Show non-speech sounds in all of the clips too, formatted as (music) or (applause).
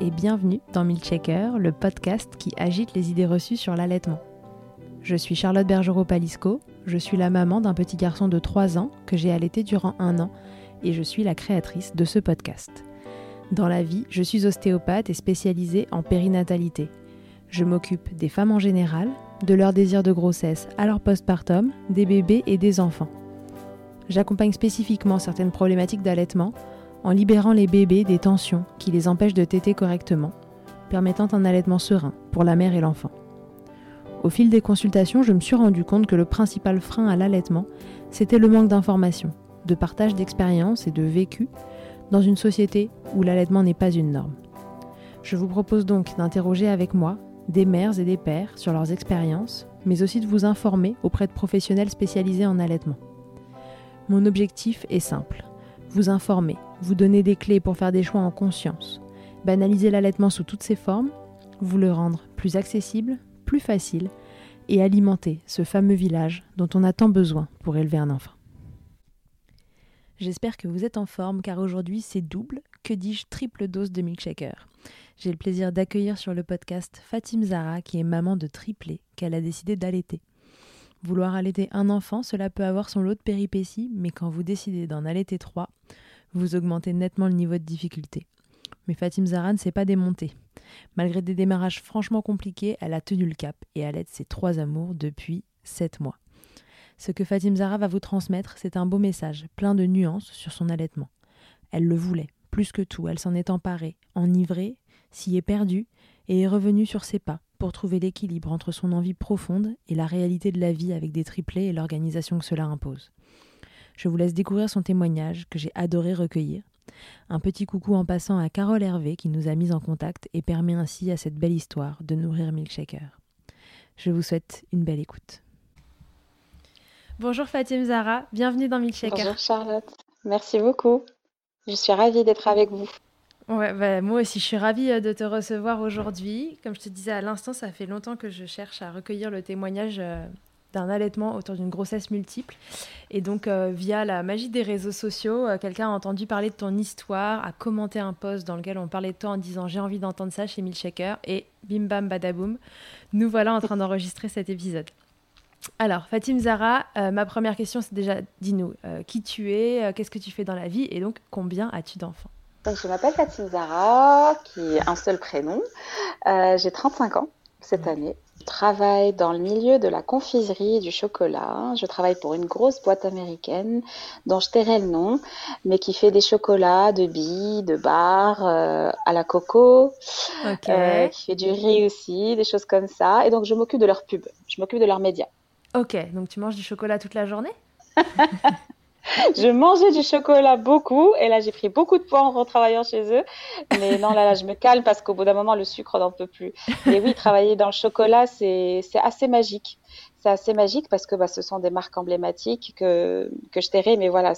Et bienvenue dans Milchecker, le podcast qui agite les idées reçues sur l'allaitement. Je suis Charlotte Bergerot-Palisco, je suis la maman d'un petit garçon de 3 ans que j'ai allaité durant un an et je suis la créatrice de ce podcast. Dans la vie, je suis ostéopathe et spécialisée en périnatalité. Je m'occupe des femmes en général, de leur désir de grossesse à leur postpartum, des bébés et des enfants. J'accompagne spécifiquement certaines problématiques d'allaitement en libérant les bébés des tensions qui les empêchent de téter correctement, permettant un allaitement serein pour la mère et l'enfant. Au fil des consultations, je me suis rendu compte que le principal frein à l'allaitement, c'était le manque d'informations, de partage d'expériences et de vécu dans une société où l'allaitement n'est pas une norme. Je vous propose donc d'interroger avec moi des mères et des pères sur leurs expériences, mais aussi de vous informer auprès de professionnels spécialisés en allaitement. Mon objectif est simple, vous informer, vous donner des clés pour faire des choix en conscience, banaliser l'allaitement sous toutes ses formes, vous le rendre plus accessible, plus facile, et alimenter ce fameux village dont on a tant besoin pour élever un enfant. J'espère que vous êtes en forme car aujourd'hui c'est double, que dis-je triple dose de milkshaker. J'ai le plaisir d'accueillir sur le podcast Fatim Zara qui est maman de triplé qu'elle a décidé d'allaiter. Vouloir allaiter un enfant, cela peut avoir son lot de péripéties, mais quand vous décidez d'en allaiter trois, vous augmentez nettement le niveau de difficulté. Mais Fatim Zara ne s'est pas démontée. Malgré des démarrages franchement compliqués, elle a tenu le cap et allaite ses trois amours depuis sept mois. Ce que Fatim Zara va vous transmettre, c'est un beau message, plein de nuances sur son allaitement. Elle le voulait, plus que tout, elle s'en est emparée, enivrée, s'y est perdue, et est revenue sur ses pas pour trouver l'équilibre entre son envie profonde et la réalité de la vie avec des triplés et l'organisation que cela impose. Je vous laisse découvrir son témoignage que j'ai adoré recueillir. Un petit coucou en passant à Carole Hervé qui nous a mis en contact et permet ainsi à cette belle histoire de nourrir Milkshaker. Je vous souhaite une belle écoute. Bonjour Fatim Zara, bienvenue dans Milkshaker. Bonjour Charlotte, merci beaucoup. Je suis ravie d'être avec vous. Ouais, bah, moi aussi, je suis ravie euh, de te recevoir aujourd'hui. Comme je te disais à l'instant, ça fait longtemps que je cherche à recueillir le témoignage euh, d'un allaitement autour d'une grossesse multiple. Et donc, euh, via la magie des réseaux sociaux, quelqu'un a entendu parler de ton histoire, a commenté un post dans lequel on parlait de toi en disant j'ai envie d'entendre ça chez Milkshaker. Et bim bam badaboum, nous voilà en train d'enregistrer cet épisode. Alors, Fatim Zara, ma première question, c'est déjà, dis-nous, qui tu es, qu'est-ce que tu fais dans la vie, et donc combien as-tu d'enfants? Je m'appelle Fatim Zara, qui est un seul prénom. Euh, j'ai 35 ans cette année. Je travaille dans le milieu de la confiserie et du chocolat. Je travaille pour une grosse boîte américaine dont je tairai le nom, mais qui fait des chocolats de billes, de barres, euh, à la coco, euh, qui fait du riz aussi, des choses comme ça. Et donc je m'occupe de leur pub, je m'occupe de leurs médias. Ok, donc tu manges du chocolat toute la journée? (laughs) (laughs) je mangeais du chocolat beaucoup et là j'ai pris beaucoup de poids en retravaillant chez eux. Mais non, là, là je me calme parce qu'au bout d'un moment le sucre n'en peut plus. Et oui, travailler dans le chocolat, c'est assez magique. C'est assez magique parce que bah, ce sont des marques emblématiques que, que je tairai, mais voilà,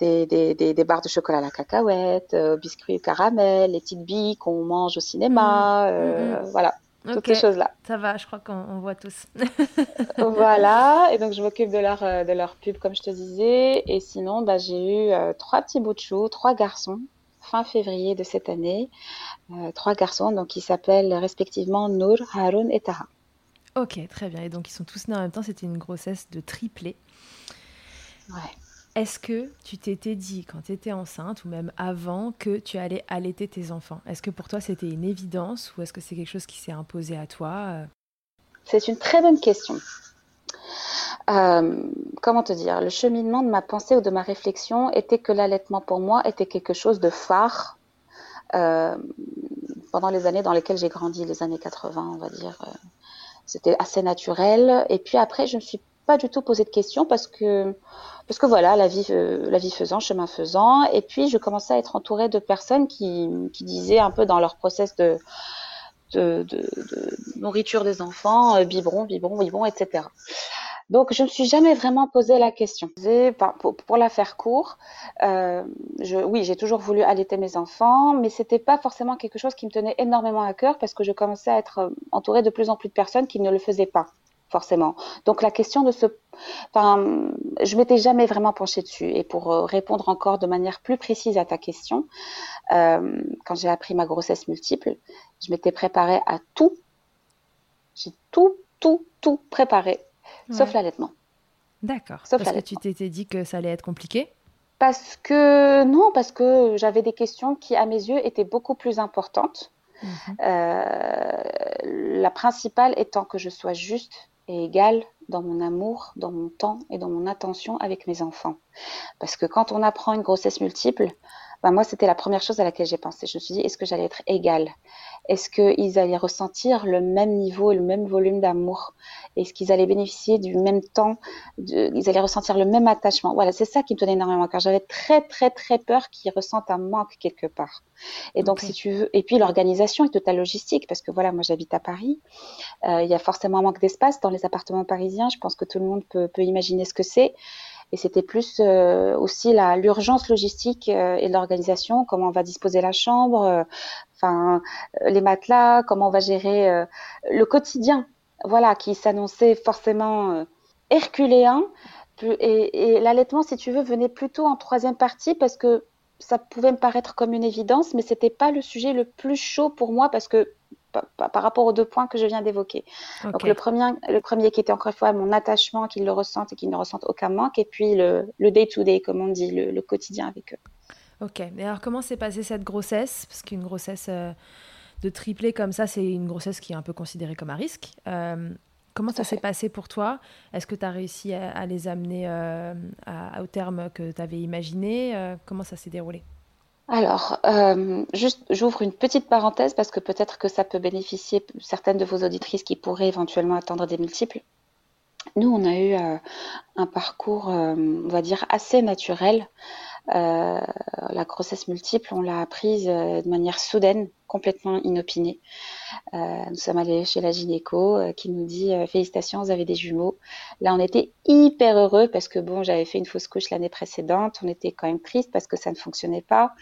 des, des, des, barres de chocolat à la cacahuète, euh, biscuits caramel, les petites billes qu'on mange au cinéma, mmh. euh, mmh. voilà toutes ces choses-là. Ça va, je crois qu'on voit tous. (laughs) (laughs) voilà, et donc je m'occupe de leur, euh, de leur pub, comme je te disais. Et sinon, bah, j'ai eu euh, trois petits bouts de chou, trois garçons, fin février de cette année. Euh, trois garçons, donc qui s'appellent respectivement Nour, Haroun et Taha. Ok, très bien. Et donc ils sont tous nés en même temps, c'était une grossesse de triplé. Ouais. Est-ce que tu t'étais dit, quand tu étais enceinte, ou même avant, que tu allais allaiter tes enfants? Est-ce que pour toi c'était une évidence, ou est-ce que c'est quelque chose qui s'est imposé à toi euh? C'est une très bonne question. Euh, comment te dire? Le cheminement de ma pensée ou de ma réflexion était que l'allaitement pour moi était quelque chose de phare euh, pendant les années dans lesquelles j'ai grandi, les années 80, on va dire. C'était assez naturel. Et puis après, je me suis pas du tout posé de questions parce que parce que voilà, la vie, euh, la vie faisant, chemin faisant. Et puis, je commençais à être entourée de personnes qui, qui disaient un peu dans leur process de, de, nourriture des enfants, euh, biberon, biberon, biberon, etc. Donc, je ne me suis jamais vraiment posé la question. Pour, la faire court, euh, oui, j'ai toujours voulu allaiter mes enfants, mais c'était pas forcément quelque chose qui me tenait énormément à cœur parce que je commençais à être entourée de plus en plus de personnes qui ne le faisaient pas forcément. Donc la question de ce, enfin, je m'étais jamais vraiment penchée dessus. Et pour euh, répondre encore de manière plus précise à ta question, euh, quand j'ai appris ma grossesse multiple, je m'étais préparée à tout. J'ai tout, tout, tout préparé, sauf l'allaitement. D'accord. Sauf parce que tu t'étais dit que ça allait être compliqué? Parce que non, parce que j'avais des questions qui, à mes yeux, étaient beaucoup plus importantes. Mhm. Euh, la principale étant que je sois juste et égale dans mon amour, dans mon temps et dans mon attention avec mes enfants. Parce que quand on apprend une grossesse multiple, ben moi, c'était la première chose à laquelle j'ai pensé. Je me suis dit, est-ce que j'allais être égale? Est-ce qu'ils allaient ressentir le même niveau et le même volume d'amour? Est-ce qu'ils allaient bénéficier du même temps Ils allaient ressentir le même attachement? Voilà, c'est ça qui me tenait énormément car j'avais très, très, très peur qu'ils ressentent un manque quelque part. Et donc, si tu veux, et puis l'organisation et toute la logistique, parce que voilà, moi j'habite à Paris, euh, il y a forcément un manque d'espace dans les appartements parisiens. Je pense que tout le monde peut, peut imaginer ce que c'est. Et c'était plus euh, aussi l'urgence logistique euh, et l'organisation, comment on va disposer la chambre, euh, enfin les matelas, comment on va gérer le quotidien, voilà, qui s'annonçait forcément herculéen. Et, et l'allaitement, si tu veux, venait plutôt en troisième partie parce que ça pouvait me paraître comme une évidence, mais c'était pas le sujet le plus chaud pour moi parce que par, rapport aux deux points que je viens d'évoquer. Donc le premier, le premier qui était encore une fois mon attachement, qu'ils le ressentent et qu'ils ne ressentent aucun manque, et puis le day-to-day, comme on dit, le, quotidien avec eux. Ok, mais alors comment s'est passée cette grossesse? Parce qu'une grossesse euh, de triplé comme ça, c'est une grossesse qui est un peu considérée comme un risque. Euh, comment ça s'est passé pour toi? Est-ce que tu as réussi à, les amener euh, au terme que tu avais imaginé Comment ça s'est déroulé? Alors, euh, juste, j'ouvre une petite parenthèse parce que peut-être que ça peut bénéficier certaines de vos auditrices qui pourraient éventuellement attendre des multiples. Nous, on a eu euh, un parcours, euh, on va dire, assez naturel. La grossesse multiple, on l'a apprise de manière soudaine, complètement inopinée. nous sommes allés chez la gynéco qui nous dit félicitations, vous avez des jumeaux. Là, on était hyper heureux parce que bon, j'avais fait une fausse couche l'année précédente. On était quand même triste parce que ça ne fonctionnait pas.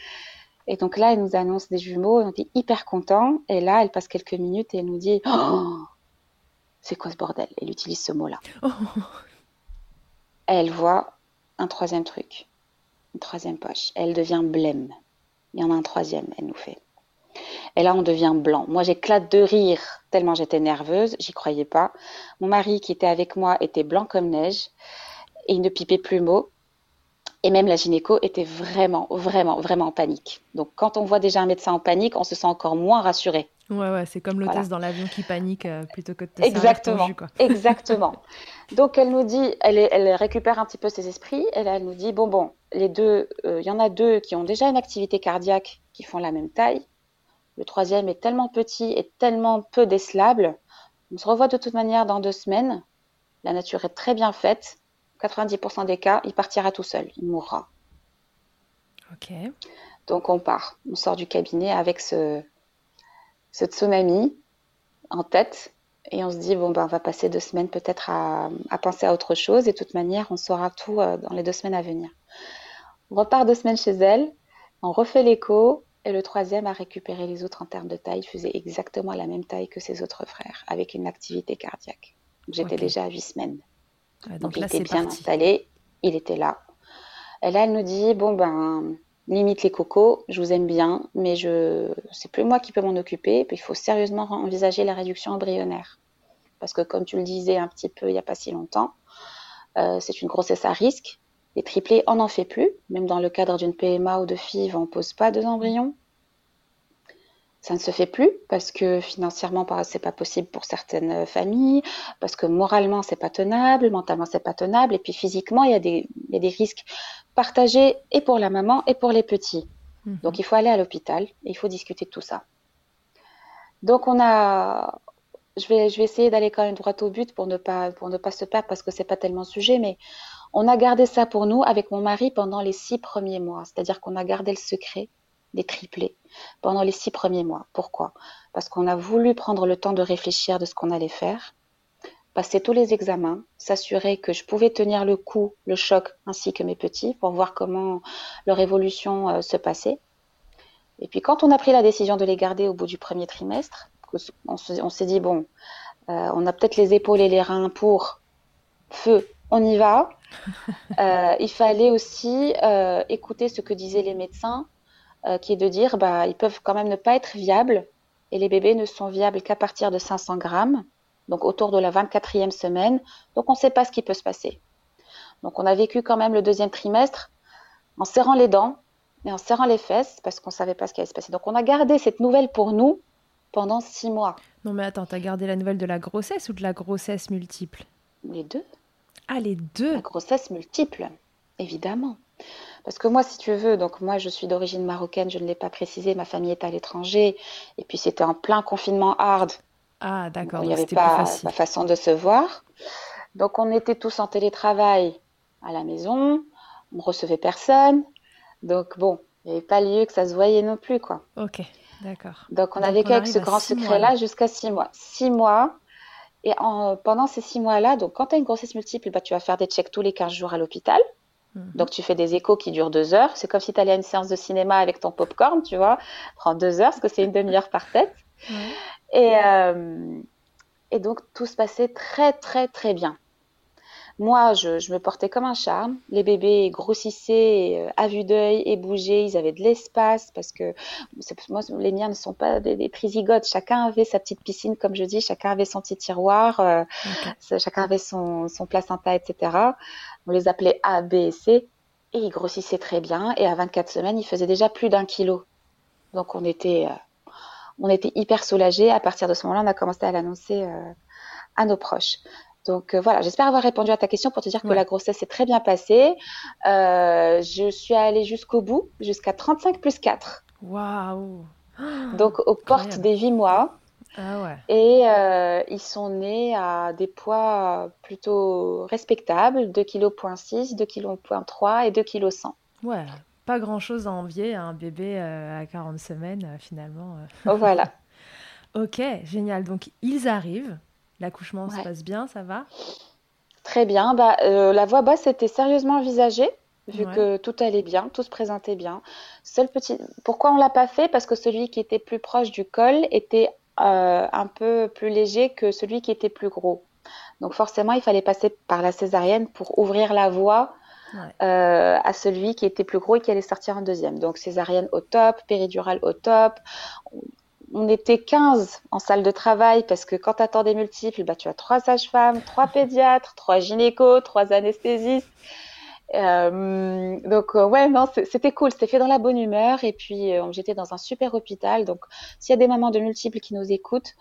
Et donc là, elle nous annonce des jumeaux, on était hyper contents. Et là, elle passe quelques minutes et elle nous dit oh, C'est quoi ce bordel? Elle utilise ce mot-là. Oh. Elle voit un troisième truc, une troisième poche. Elle devient blême. Il y en a un troisième, elle nous fait. Et là, on devient blanc. Moi, j'éclate de rire tellement j'étais nerveuse, j'y croyais pas. Mon mari qui était avec moi était blanc comme neige et il ne pipait plus mot. Et même la gynéco était vraiment, vraiment, vraiment en panique. Donc, quand on voit déjà un médecin en panique, on se sent encore moins rassuré. Ouais, ouais, c'est comme l'hôtesse dans l'avion qui panique euh, plutôt que de te Exactement. Jus, quoi. (laughs) Exactement. Donc, elle nous dit, elle, elle, récupère un petit peu ses esprits. Et là, elle nous dit, bon, bon, les deux, euh, il y en a deux qui ont déjà une activité cardiaque qui font la même taille. Le troisième est tellement petit et tellement peu décelable. On se revoit de toute manière dans deux semaines. La nature est très bien faite 90% des cas, il partira tout seul, il mourra. Ok. Donc on part, on sort du cabinet avec ce, ce tsunami en tête et on se dit bon ben on va passer deux semaines peut-être à, penser à autre chose et de toute manière on saura tout euh, dans les deux semaines à venir. On repart deux semaines chez elle, on refait l'écho et le troisième a récupéré les autres en termes de taille, il faisait exactement la même taille que ses autres frères avec une activité cardiaque. J'étais déjà à huit semaines. donc, il était bien installé, il était là. Et là elle nous dit bon ben limite les cocos, je vous aime bien, mais je c'est plus moi qui peux m'en occuper. il faut sérieusement envisager la réduction embryonnaire. Parce que comme tu le disais un petit peu il n'y a pas si longtemps, euh, c'est une grossesse à risque. Les triplés, on n'en fait plus. Même dans le cadre d'une PMA ou de FIV, on ne pose pas deux embryons. Ça ne se fait plus parce que financièrement, c'est pas possible pour certaines familles, parce que moralement, c'est pas tenable, mentalement, c'est pas tenable, et puis physiquement, il y, a des, il y a des risques partagé et pour la maman et pour les petits. Mhm. Donc il faut aller à l'hôpital et il faut discuter de tout ça. Donc on a, je vais, je vais essayer d'aller quand même droit au but pour ne pas, pour ne pas se perdre parce que c'est pas tellement sujet, mais on a gardé ça pour nous avec mon mari pendant les six premiers mois. C'est-à-dire qu'on a gardé le secret des triplés pendant les six premiers mois. Pourquoi? Parce qu'on a voulu prendre le temps de réfléchir de ce qu'on allait faire passer tous les examens, s'assurer que je pouvais tenir le coup, le choc, ainsi que mes petits, pour voir comment leur évolution euh, se passait. Et puis quand on a pris la décision de les garder au bout du premier trimestre, on, s'est dit, bon, euh, on a peut-être les épaules et les reins pour feu, on y va. (laughs) Euh, il fallait aussi écouter ce que disaient les médecins, qui est de dire, bah, ils peuvent quand même ne pas être viables, et les bébés ne sont viables qu'à partir de 500 grammes donc autour de la 24e semaine. Donc on ne sait pas ce qui peut se passer. Donc on a vécu quand même le deuxième trimestre en serrant les dents et en serrant les fesses parce qu'on ne savait pas ce qui allait se passer. Donc on a gardé cette nouvelle pour nous pendant six mois. Non mais attends, tu as gardé la nouvelle de la grossesse ou de la grossesse multiple? Les deux. Ah les deux La grossesse multiple, évidemment. Parce que moi, si tu veux, donc moi je suis d'origine marocaine, je ne l'ai pas précisé, ma famille est à l'étranger, et puis c'était en plein confinement hard, ah, d'accord. il n'y avait pas la façon de se voir. Donc, on était tous en télétravail à la maison. On ne recevait personne. Donc, bon, il n'y avait pas lieu que ça se voyait non plus, quoi. Ok, d'accord. Donc, on a vécu avec ce grand secret-là jusqu'à six mois. Six mois. Et pendant ces six mois-là, donc quand tu as une grossesse multiple, bah, tu vas faire des checks tous les 15 jours à l'hôpital. Mhm. Donc, tu fais des échos qui durent deux heures. C'est comme si tu allais à une séance de cinéma avec ton popcorn, tu vois. Prends deux heures parce que c'est une demi-heure par tête. (laughs) Et, euh, et donc tout se passait très très très bien. Moi, je, je, me portais comme un charme. Les bébés grossissaient euh, à vue d'œil et bougeaient. Ils avaient de l'espace parce que moi, les miens ne sont pas des, des trisigotes. Chacun avait sa petite piscine, comme je dis. Chacun avait son petit tiroir. Euh, chacun avait son, son placenta, etc. On les appelait A, B et C. Et ils grossissaient très bien. Et à 24 semaines, ils faisaient déjà plus d'un kilo. Donc on était on était hyper soulagés. À partir de ce moment-là, on a commencé à l'annoncer euh, à nos proches. Donc euh, voilà, j'espère avoir répondu à ta question pour te dire que la grossesse s'est très bien passée. Euh, je suis allée jusqu'au bout, jusqu'à 35 plus 4. Waouh Donc aux portes des 8 mois. Ah ouais. Et ils sont nés à des poids plutôt respectables, 2 kg 2 kg 3 et 2 kg 100. Ouais, pas grand-chose à envier à un bébé euh, à 40 semaines, euh, finalement. Euh. Oh, voilà. (laughs) ok, génial. Donc, ils arrivent. L'accouchement se passe bien, ça va? Très bien. Bah, la voix basse était sérieusement envisagée, vu que tout allait bien, tout se présentait bien. Seul petit... Pourquoi on l'a pas fait? Parce que celui qui était plus proche du col était un peu plus léger que celui qui était plus gros. Donc forcément, il fallait passer par la césarienne pour ouvrir la voie euh, à celui qui était plus gros et qui allait sortir en deuxième. Donc césarienne au top, péridurale au top. On était 15 en salle de travail parce que quand tu attends des multiples, bah, tu as trois sages-femmes, trois pédiatres, trois gynécos, trois anesthésistes. Euh, donc euh, ouais non c'était cool c'était fait dans la bonne humeur et puis j'étais dans un super hôpital donc s'il y a des mamans de multiples qui nous écoutent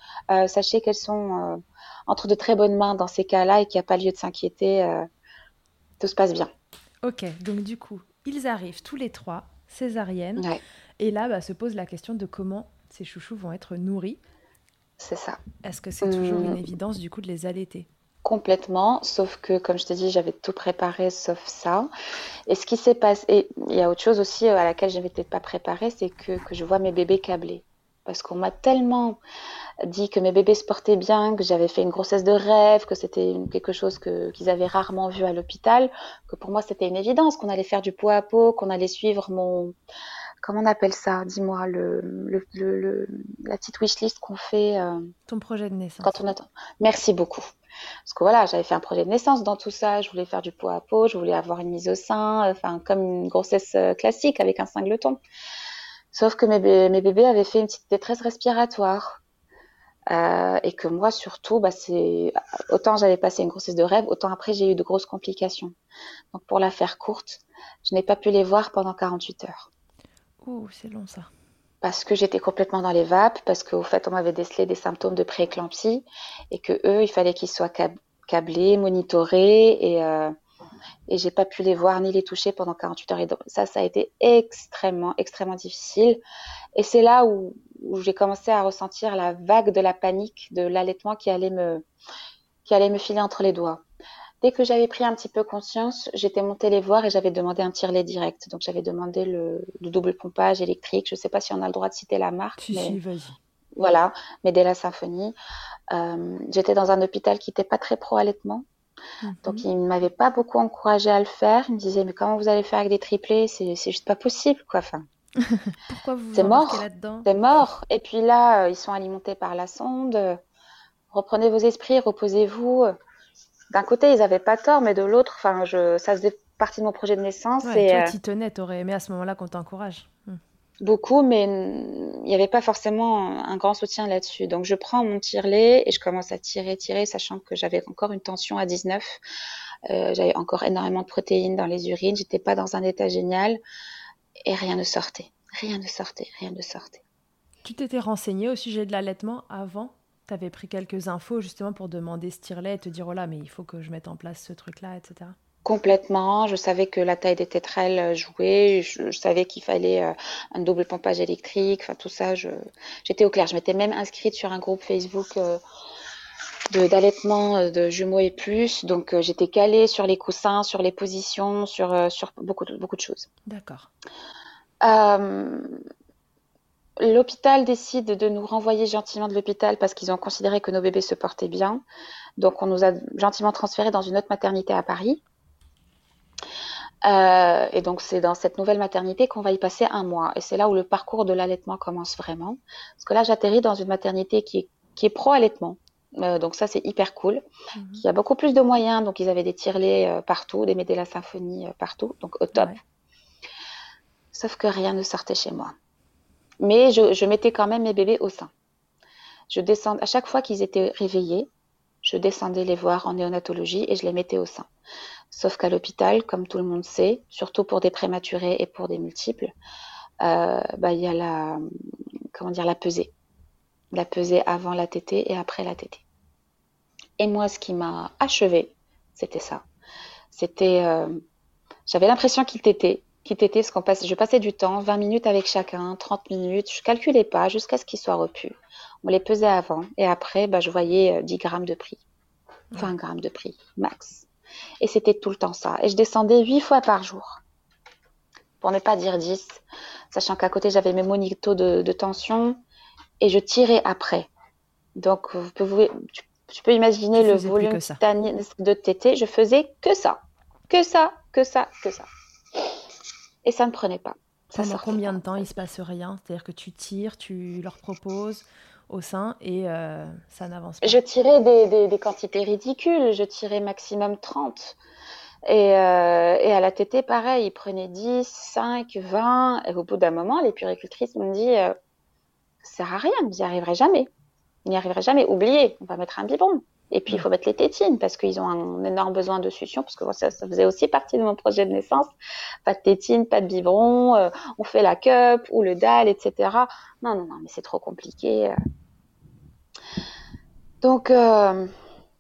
sachez qu'elles sont entre de très bonnes mains dans ces cas-là et qu'il n'y a pas lieu de s'inquiéter tout se passe bien Ok, donc du coup, ils arrivent tous les trois, césarienne. Et là, bah, se pose la question de comment ces chouchous vont être nourris. C'est ça. Est-ce que c'est toujours une mmh. évidence du coup de les allaiter? Complètement, sauf que, comme je t'ai dit, j'avais tout préparé sauf ça. Et ce qui s'est passé, il y a autre chose aussi à laquelle je n'avais peut-être pas préparé, c'est que, je vois mes bébés câblés. Parce qu'on m'a tellement dit que mes bébés se portaient bien, que j'avais fait une grossesse de rêve, que c'était quelque chose qu'ils avaient rarement vu à l'hôpital, que pour moi c'était une évidence, qu'on allait faire du pot à pot, qu'on allait suivre mon, comment on appelle ça Dis-moi, le, le, le, la petite wishlist qu'on fait. Euh, Ton projet de naissance. Quand on attend. Merci beaucoup. Parce que voilà, j'avais fait un projet de naissance dans tout ça, je voulais faire du pot à pot, je voulais avoir une mise au sein, enfin comme une grossesse euh, classique avec un singleton. Sauf que mes, mes bébés avaient fait une petite détresse respiratoire. Euh, et que moi surtout, bah, c'est autant j'avais passé une grossesse de rêve, autant après j'ai eu de grosses complications. Donc pour la faire courte, je n'ai pas pu les voir pendant 48 heures. Ouh, c'est long ça. Parce que j'étais complètement dans les vapes, parce qu'au fait on m'avait décelé des symptômes de prééclampsie et que eux, il fallait qu'ils soient câblés, monitorés et euh, et j'ai pas pu les voir ni les toucher pendant 48 heures. Et donc, ça, ça a été extrêmement, extrêmement difficile. Et c'est là où, j'ai commencé à ressentir la vague de la panique de l'allaitement qui allait me, qui allait me filer entre les doigts. Dès que j'avais pris un petit peu conscience, j'étais montée les voir et j'avais demandé un tirelet direct. Donc j'avais demandé le, le, double pompage électrique. Je ne sais pas si on a le droit de citer la marque. Si, mais... si, vas-y. Voilà, mais dès la symphonie. Euh, j'étais dans un hôpital qui n'était pas très pro-allaitement. -hmm. Donc il ne m'avait pas beaucoup encouragé à le faire. Il me disait mais comment vous allez faire avec des triplés? C'est juste pas possible quoi. Enfin, (laughs) Pourquoi vous c'est mort, là-dedans? C'est mort. Et puis là, euh, ils sont alimentés par la sonde. Reprenez vos esprits, reposez-vous. D'un côté, ils n'avaient pas tort, mais de l'autre, enfin, je, ça faisait partie de mon projet de naissance. Ouais, et toi, euh, t'y tenais, t'aurais aimé à ce moment-là qu'on t'encourage. Hmm. beaucoup, mais il n'y avait pas forcément un grand soutien là-dessus. Donc, je prends mon tirelet et je commence à tirer, tirer, sachant que j'avais encore une tension à 19. Euh, j'avais encore énormément de protéines dans les urines. J'étais pas dans un état génial et rien ne sortait. Rien ne sortait, rien ne sortait. Tu t'étais renseigné au sujet de l'allaitement avant Tu avais pris quelques infos justement pour demander ce tirelet et te dire oh là, mais il faut que je mette en place ce truc-là, etc. Complètement. Je savais que la taille des tétrelles jouait. Je, je savais qu'il fallait euh, un double pompage électrique. Enfin, tout ça, je, j'étais au clair. Je m'étais même inscrite sur un groupe Facebook euh, de, d'allaitement euh, de jumeaux et plus. Donc, euh, j'étais calée sur les coussins, sur les positions, sur, euh, sur beaucoup, de, beaucoup de choses. D'accord. Euh, L'hôpital décide de nous renvoyer gentiment de l'hôpital parce qu'ils ont considéré que nos bébés se portaient bien. Donc, on nous a gentiment transférés dans une autre maternité à Paris. Euh, et donc, c'est dans cette nouvelle maternité qu'on va y passer un mois. Et c'est là où le parcours de l'allaitement commence vraiment. Parce que là, j'atterris dans une maternité qui est, qui est pro-allaitement. Euh, donc ça, c'est hyper cool. Mhm. Il y a beaucoup plus de moyens. Donc, ils avaient des tirelets euh, partout, des Médela Symphonie euh, partout. Donc, au top. Ouais. Sauf que rien ne sortait chez moi. Mais je, mettais quand même mes bébés au sein. Je descends, à chaque fois qu'ils étaient réveillés, je descendais les voir en néonatologie et je les mettais au sein. Sauf qu'à l'hôpital, comme tout le monde sait, surtout pour des prématurés et pour des multiples, euh, bah, il y a la, comment dire, la pesée. La pesée avant la tétée et après la tétée. Et moi, ce qui m'a achevé, c'était ça. C'était, euh, j'avais l'impression qu'il t'était, t'était, parce qu'on passe, je passais du temps, 20 minutes avec chacun, 30 minutes, je calculais pas jusqu'à ce qu'ils soient repus. On les pesait avant et après, bah, je voyais euh, 10 grammes de prix, 20 grammes de prix, max. Et c'était tout le temps ça. Et je descendais 8 fois par jour, pour ne pas dire 10, sachant qu'à côté, j'avais mes monitos de, de tension et je tirais après. Donc, vous pouvez, tu, tu peux imaginer le volume de tété. Je faisais que ça, que ça, que ça, que ça. Et ça ne prenait pas. Ça Pendant combien pas. de temps il se passe rien? C'est-à-dire que tu tires, tu leur proposes au sein et euh, ça n'avance pas. Je tirais des, des, des quantités ridicules. Je tirais maximum 30. Et, euh, et à la tétée, pareil, ils prenaient 10, 5, 20. Et au bout d'un moment, les puricultrices m'ont dit euh, ça sert à rien, vous n'y arriverez jamais. Vous n'y arriverez jamais. Oubliez, on va mettre un biberon. Et puis, il faut mettre les tétines parce qu'ils ont un énorme besoin de succion, parce que moi, ça, ça faisait aussi partie de mon projet de naissance. Pas de tétines, pas de biberon, euh, on fait la cup ou le dalle, etc. Non, non, non, mais c'est trop compliqué. euh. Donc, euh,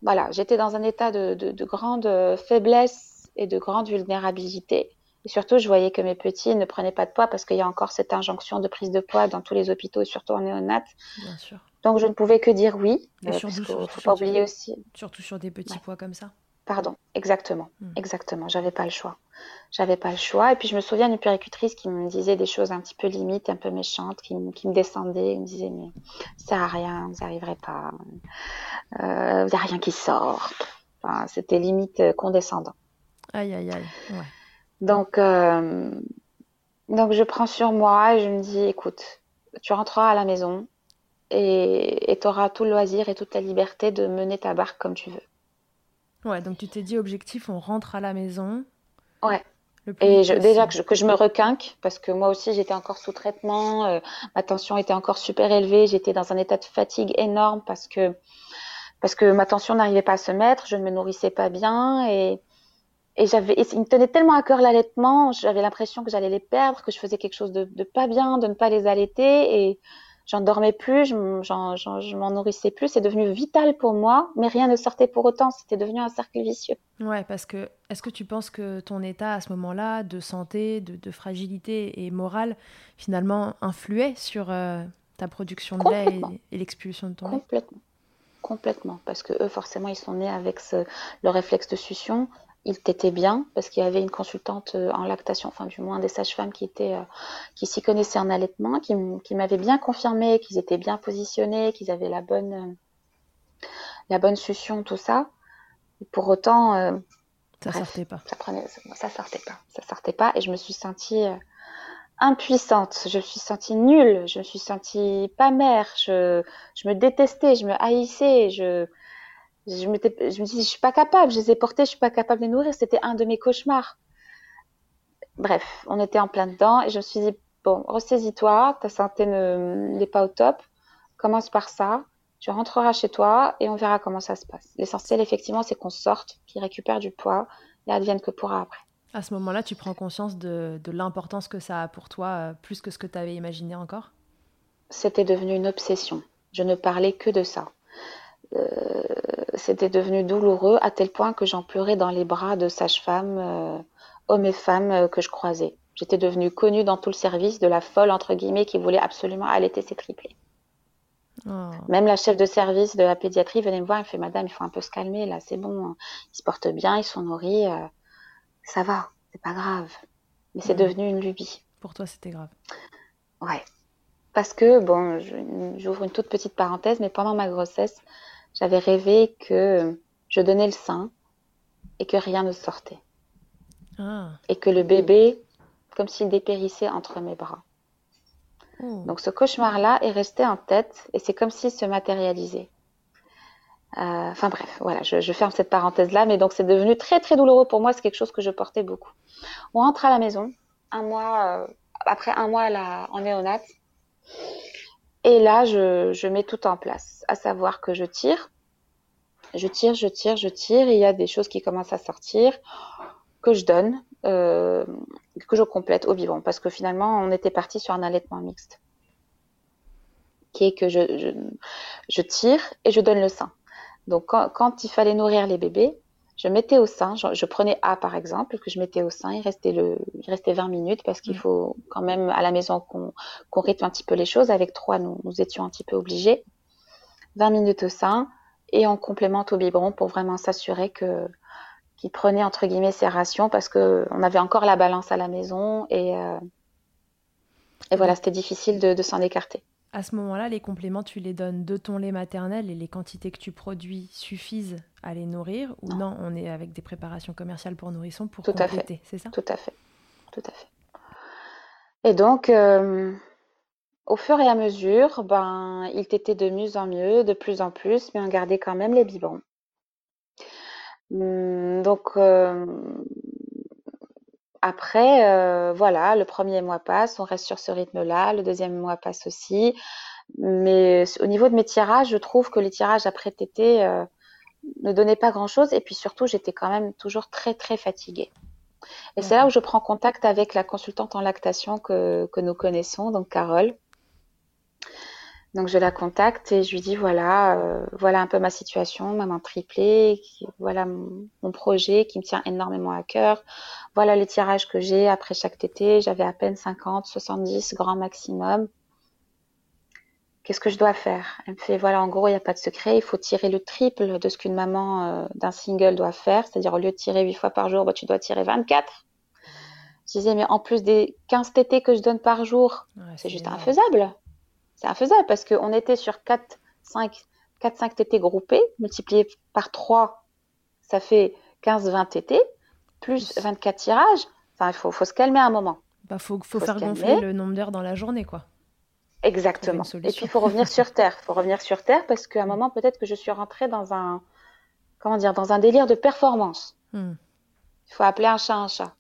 voilà, j'étais dans un état de, de, de grande euh, faiblesse et de grande vulnérabilité. Et surtout, je voyais que mes petits ne prenaient pas de poids parce qu'il y a encore cette injonction de prise de poids dans tous les hôpitaux et surtout en néonat. Bien sûr. Donc je ne pouvais que dire oui. Euh, qu'il surtout, faut pas oublier aussi. Surtout sur des petits Ouais. poids comme ça. Pardon, exactement, Hmm. exactement. J'avais pas le choix. J'avais pas le choix. Et puis je me souviens d'une péricultrice qui me disait des choses un petit peu limites, un peu méchantes, qui, me- qui me descendait, qui me disait mais ça sert à rien, vous n'arriverez pas, euh, vous n'avez rien qui sort. Enfin, c'était limite euh, condescendant. Aïe, aïe, aïe. Ouais. Donc, euh, donc je prends sur moi et je me dis, écoute, tu rentreras à la maison et tu auras tout le loisir et toute la liberté de mener ta barque comme tu veux. Ouais, donc tu t'es dit objectif, on rentre à la maison. Ouais. Et je, déjà que je, que je me requinque, parce que moi aussi j'étais encore sous traitement, euh, ma tension était encore super élevée, j'étais dans un état de fatigue énorme parce que, parce que ma tension n'arrivait pas à se mettre, je ne me nourrissais pas bien et, et j'avais, il me tenait tellement à cœur l'allaitement, j'avais l'impression que j'allais les perdre, que je faisais quelque chose de, de pas bien, de ne pas les allaiter et j'en dormais plus, je, m'en nourrissais plus, c'est devenu vital pour moi, mais rien ne sortait pour autant, c'était devenu un cercle vicieux. Ouais, parce que est-ce que tu penses que ton état à ce moment-là de santé, de, de fragilité et morale, finalement, influait sur euh, ta production de lait et, et l'expulsion de ton lait? Complètement. Complètement. Parce que eux, forcément, ils sont nés avec ce, le réflexe de succion. Ils t'étaient bien parce qu'il y avait une consultante euh, en lactation, enfin du moins des sages-femmes qui étaient, euh, qui s'y connaissaient en allaitement, qui, m'avaient bien confirmé qu'ils étaient bien positionnés, qu'ils avaient la bonne, euh, la bonne succion, tout ça. Et pour autant, euh, Ça Bref. sortait pas. ça prenait, ça sortait pas, ça sortait pas, et je me suis sentie impuissante, je me suis sentie nulle, je me suis sentie pas mère, je, je me détestais, je me haïssais, je, je je me disais, je suis pas capable, je les ai portés, je suis pas capable de les nourrir, c'était un de mes cauchemars. Bref, on était en plein dedans, et je me suis dit, bon, ressaisis-toi, ta santé ne, n'est pas au top, commence par ça, tu rentreras chez toi, et on verra comment ça se passe. L'essentiel, effectivement, c'est qu'on sorte, qu'il récupère du poids, et advienne que pourra après. À ce moment-là, tu prends conscience de, de l'importance que ça a pour toi, euh, plus que ce que tu avais imaginé encore? C'était devenu une obsession. Je ne parlais que de ça. Euh, c'était devenu douloureux à tel point que j'en pleurais dans les bras de sages-femmes, euh, hommes et femmes euh, que je croisais. J'étais devenue connue dans tout le service de la folle, entre guillemets, qui voulait absolument allaiter ses triplés. Oh. Même la chef de service de la pédiatrie venait me voir et me fait Madame, il faut un peu se calmer, là, c'est bon, hein. ils se portent bien, ils sont nourris, euh, ça va, c'est pas grave. Mais c'est devenu une lubie. Pour toi, c'était grave. Ouais. Parce que, bon, j'ouvre une toute petite parenthèse, mais pendant ma grossesse, j'avais rêvé que je donnais le sein et que rien ne sortait. Ah. Et que le bébé, comme s'il dépérissait entre mes bras. Oh. Donc ce cauchemar-là est resté en tête et c'est comme s'il se matérialisait. Euh, Enfin bref, voilà, je, je ferme cette parenthèse-là, mais donc c'est devenu très très douloureux pour moi, c'est quelque chose que je portais beaucoup. On rentre à la maison, un mois, euh, après un mois à la- en néonate, et là je, mets tout en place, à savoir que je tire, je tire, je tire, je tire, et il y a des choses qui commencent à sortir, que je donne, euh, que je complète au biberon, parce que finalement on était parti sur un allaitement mixte. Qui est que je, tire et je donne le sein. Donc quand il fallait nourrir les bébés, je mettais au sein, je, je prenais A par exemple, que je mettais au sein, il restait, le, il restait 20 minutes parce qu'il Mm. faut quand même à la maison qu'on rythme un petit peu les choses. Avec trois, nous, nous étions un petit peu obligés. 20 minutes au sein et on complémente au biberon pour vraiment s'assurer que qu'il prenait entre guillemets ses rations parce que on avait encore la balance à la maison et, euh, et voilà, c'était difficile de, de s'en écarter. À ce moment-là, les compléments, tu les donnes de ton lait maternel et les quantités que tu produis suffisent à les nourrir ou non, on est avec des préparations commerciales pour nourrissons pour Tout à fait. compléter, c'est ça? Tout à fait, tout à fait. Et donc, euh, au fur et à mesure, ben, il t'était de mieux en mieux, de plus en plus, mais on gardait quand même les biberons. Hum, Donc, euh, après, euh, voilà, le premier mois passe, on reste sur ce rythme-là, le deuxième mois passe aussi. Mais au niveau de mes tirages, je trouve que les tirages après tété euh, ne donnaient pas grand-chose. Et puis surtout, j'étais quand même toujours très, très fatiguée. Et c'est là où je prends contact avec la consultante en lactation que, que nous connaissons, donc Carole. Donc je la contacte et je lui dis voilà, euh, voilà un peu ma situation, maman triplée, qui- voilà mon, mon projet qui me tient énormément à cœur. Voilà les tirages que j'ai après chaque tété. J'avais à peine 50, 70 grand maximum. qu'est-ce que je dois faire? Elle me fait, voilà, en gros, il n'y a pas de secret, il faut tirer le triple de ce qu'une maman euh, d'un single doit faire, c'est-à-dire au lieu de tirer 8 fois par jour, bah, tu dois tirer 24. Je disais, mais en plus des 15 TT que je donne par jour, c'est juste infaisable. C'est infaisable parce qu'on était sur 4, 5, 4, 5 TT groupés, multiplié par 3, ça fait 15, 20 TT, plus 24 tirages. Enfin, il faut, faut se calmer un moment. Bah, faut, faut, faire gonfler le nombre d'heures dans la journée, quoi. Exactement. Et puis il faut revenir sur (laughs) terre. Il faut revenir sur terre parce qu'à un moment peut-être que je suis rentrée dans un comment dire dans un délire de performance. Hmm. Il faut appeler un chat un chat.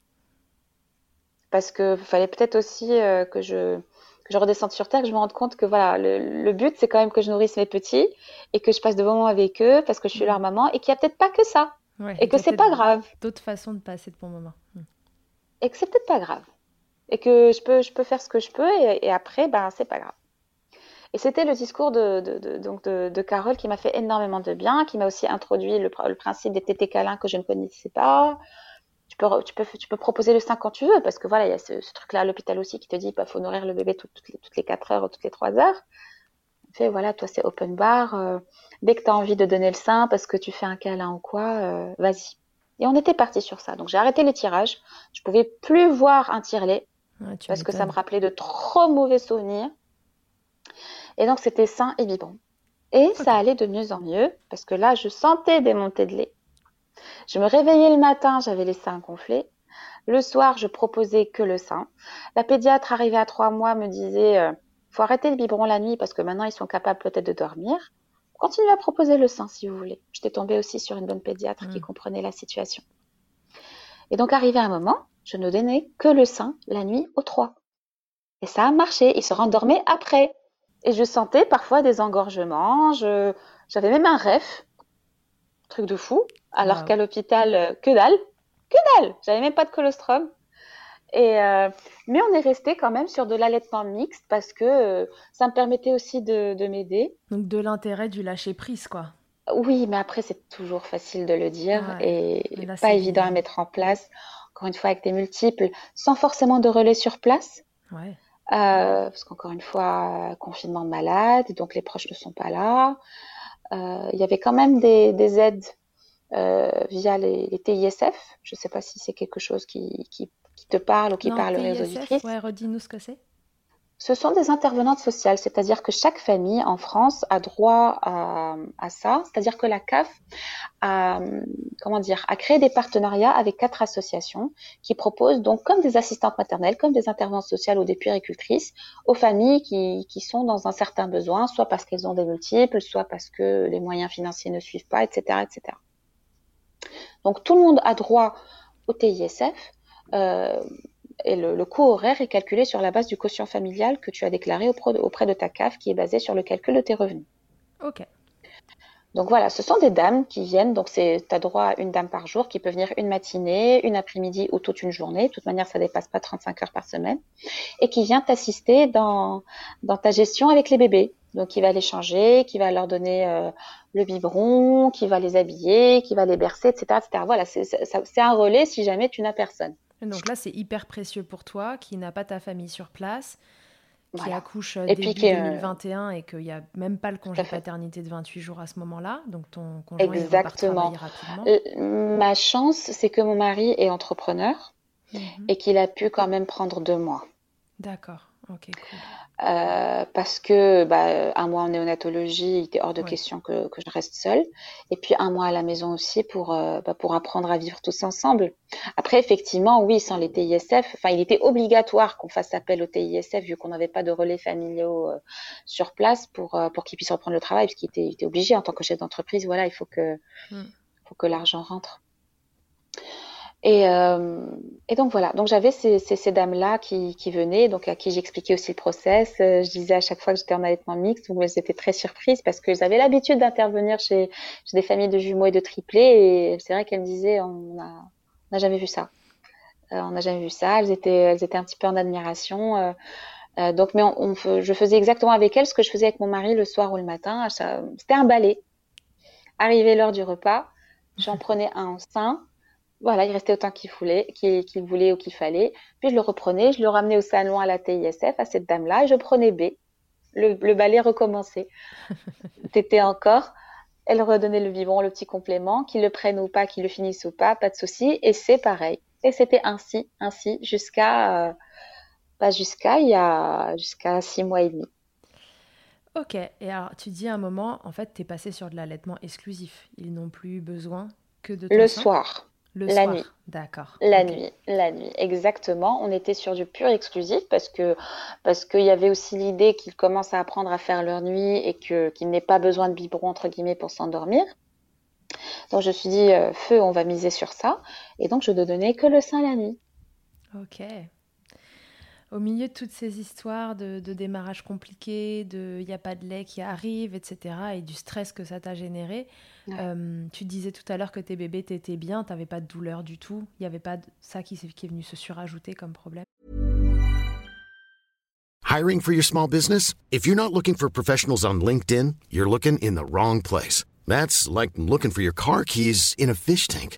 Parce que fallait peut-être aussi euh, que je que je redescende sur terre, que je me rende compte que voilà le, but c'est quand même que je nourrisse mes petits et que je passe de bons moments avec eux parce que je suis hmm. leur maman et qu'il n'y a peut-être pas que ça et que c'est pas grave. D'autres façons de passer de bons moments. Hmm. Et que c'est peut-être pas grave et que je peux, je peux faire ce que je peux et, après, ben, c'est pas grave. Et c'était le discours de, de, donc de, Carole qui m'a fait énormément de bien, qui m'a aussi introduit le, principe des tétés câlins que je ne connaissais pas. Tu peux, tu peux, tu peux proposer le sein quand tu veux, parce que voilà, il y a ce, truc-là à l'hôpital aussi qui te dit, il bah, faut nourrir le bébé toutes, les, toutes les 4 heures ou toutes les 3 heures. Fait, voilà, toi c'est open bar. Euh, dès que tu as envie de donner le sein parce que tu fais un câlin ou quoi, euh, vas-y. Et on était parti sur ça. Donc j'ai arrêté les tirages. Je pouvais plus voir un tirelet parce que ça me rappelait de trop mauvais souvenirs. Et donc, c'était sain et vivant. Et ça allait de mieux en mieux, parce que là, je sentais des montées de lait. Je me réveillais le matin, j'avais les seins gonflés. Le soir, je proposais que le sein. La pédiatre arrivée à trois mois me disait euh, faut arrêter le biberon la nuit parce que maintenant ils sont capables peut-être de dormir. Continuez à proposer le sein si vous voulez. J'étais tombée aussi sur une bonne pédiatre qui hmm. comprenait la situation. Et donc, arrivé un moment, je ne donnais que le sein la nuit aux trois. Et ça a marché. Il se rendormait après. Et je sentais parfois des engorgements. j'avais même un rêve. Truc de fou. Alors qu'à l'hôpital, que dalle. Que dalle. J'avais même pas de colostrum. Et euh, mais on est resté quand même sur de l'allaitement mixte parce que euh, ça me permettait aussi de, m'aider. Donc de l'intérêt du lâcher prise, quoi. Oui, mais après c'est toujours facile de le dire et pas évident à mettre en place encore une fois avec des multiples, sans forcément de relais sur place. Ouais. Euh, parce qu'encore une fois, confinement de malade, donc les proches ne sont pas là. Il y avait quand même des, des aides via les, les, TISF. Je ne sais pas si c'est quelque chose qui, qui, qui, te parle ou qui parle aux auditrices. Ouais, redis-nous ce que c'est. Ce sont des intervenantes sociales, c'est-à-dire que chaque famille en France a droit à, à ça, c'est-à-dire que la CAF a, comment dire, a créé des partenariats avec quatre associations qui proposent donc comme des assistantes maternelles, comme des intervenantes sociales ou des puéricultrices aux familles qui, qui sont dans un certain besoin, soit parce qu'elles ont des multiples, soit parce que les moyens financiers ne suivent pas, etc., etc. Donc tout le monde a droit au TISF. Euh, et le, coût horaire est calculé sur la base du quotient familial que tu as déclaré auprès de, ta CAF, qui est basé sur le calcul de tes revenus. Ok. Donc voilà, ce sont des dames qui viennent. Donc tu as droit à une dame par jour qui peut venir une matinée, une après-midi ou toute une journée. De toute manière, ça dépasse pas 35 heures par semaine. Et qui vient t'assister dans, dans ta gestion avec les bébés. Donc, qui va les changer, qui va leur donner euh, le biberon, qui va les habiller, qui va les bercer, etc. etc. Voilà, c'est un relais si jamais tu n'as personne. Donc là, c'est hyper précieux pour toi qui n'a pas ta famille sur place, qui accouche euh, début 2021 et qu'il n'y a même pas le congé paternité de 28 jours à ce moment-là. Donc ton conjoint Exactement. rapidement. Euh, ma chance, c'est que mon mari est entrepreneur mhm. et qu'il a pu quand même prendre deux mois. D'accord. Ok, cool. Euh, parce que bah, un mois en néonatologie, il était hors de question que, que, je reste seule. Et puis un mois à la maison aussi pour, euh, bah, pour apprendre à vivre tous ensemble. Après, effectivement, oui, sans les TISF, enfin, il était obligatoire qu'on fasse appel au TISF vu qu'on n'avait pas de relais familiaux euh, sur place pour, pour qu'ils puissent reprendre le travail, parce qu'il était, était, obligé en tant que chef d'entreprise. Voilà, il faut que, mm. faut que l'argent rentre. Et, euh, et, donc voilà, donc j'avais ces, ces, ces dames-là qui, qui, venaient, donc à qui j'expliquais aussi le process. Euh, je disais à chaque fois que j'étais en allaitement mixte, où elles étaient très surprises parce qu'elles avaient l'habitude d'intervenir chez, chez, des familles de jumeaux et de triplés. Et c'est vrai qu'elles me disaient, on n'a jamais vu ça. Euh, on n'a jamais vu ça. Elles étaient, elles étaient un petit peu en admiration. Euh, euh donc, mais on, on, je faisais exactement avec elles ce que je faisais avec mon mari le soir ou le matin. C'était un balai. Arrivé l'heure du repas, j'en (laughs) prenais un en sein voilà, il restait autant qu'il voulait, qu'il voulait ou qu'il fallait. Puis je le reprenais, je le ramenais au salon à la TISF, à cette dame-là, et je prenais B. le, balai recommençait. (laughs) T'étais encore. Elle redonnait le biberon, le petit complément, qu'il le prenne ou pas, qu'il le finisse ou pas, pas de souci. Et c'est pareil. Et c'était ainsi, ainsi, jusqu'à, euh, pas jusqu'à, il y a, jusqu'à six mois et demi. Ok, et alors tu dis à un moment, en fait, tu es passé sur de l'allaitement exclusif. Ils n'ont plus besoin que de Le soir. Le la soir. nuit. D'accord. La nuit, la nuit, exactement. On était sur du pur exclusif parce que parce qu'il y avait aussi l'idée qu'ils commencent à apprendre à faire leur nuit et que qu'ils n'aient pas besoin de biberon entre guillemets pour s'endormir. Donc je me suis dit euh, feu, on va miser sur ça. Et donc je ne donnais que le sein la nuit. Ok au milieu de toutes ces histoires de, démarrage compliqué, de il n'y a pas de lait qui arrive, etc., et du stress que ça t'a généré, euh, tu disais tout à l'heure que tes bébés t'étaient bien, tu n'avais pas de douleur du tout, il n'y avait pas de, ça qui, qui est venu se surajouter comme problème. Hiring for your small business? If you're not looking for professionals on LinkedIn, you're looking in the wrong place. That's like looking for your car keys in a fish tank.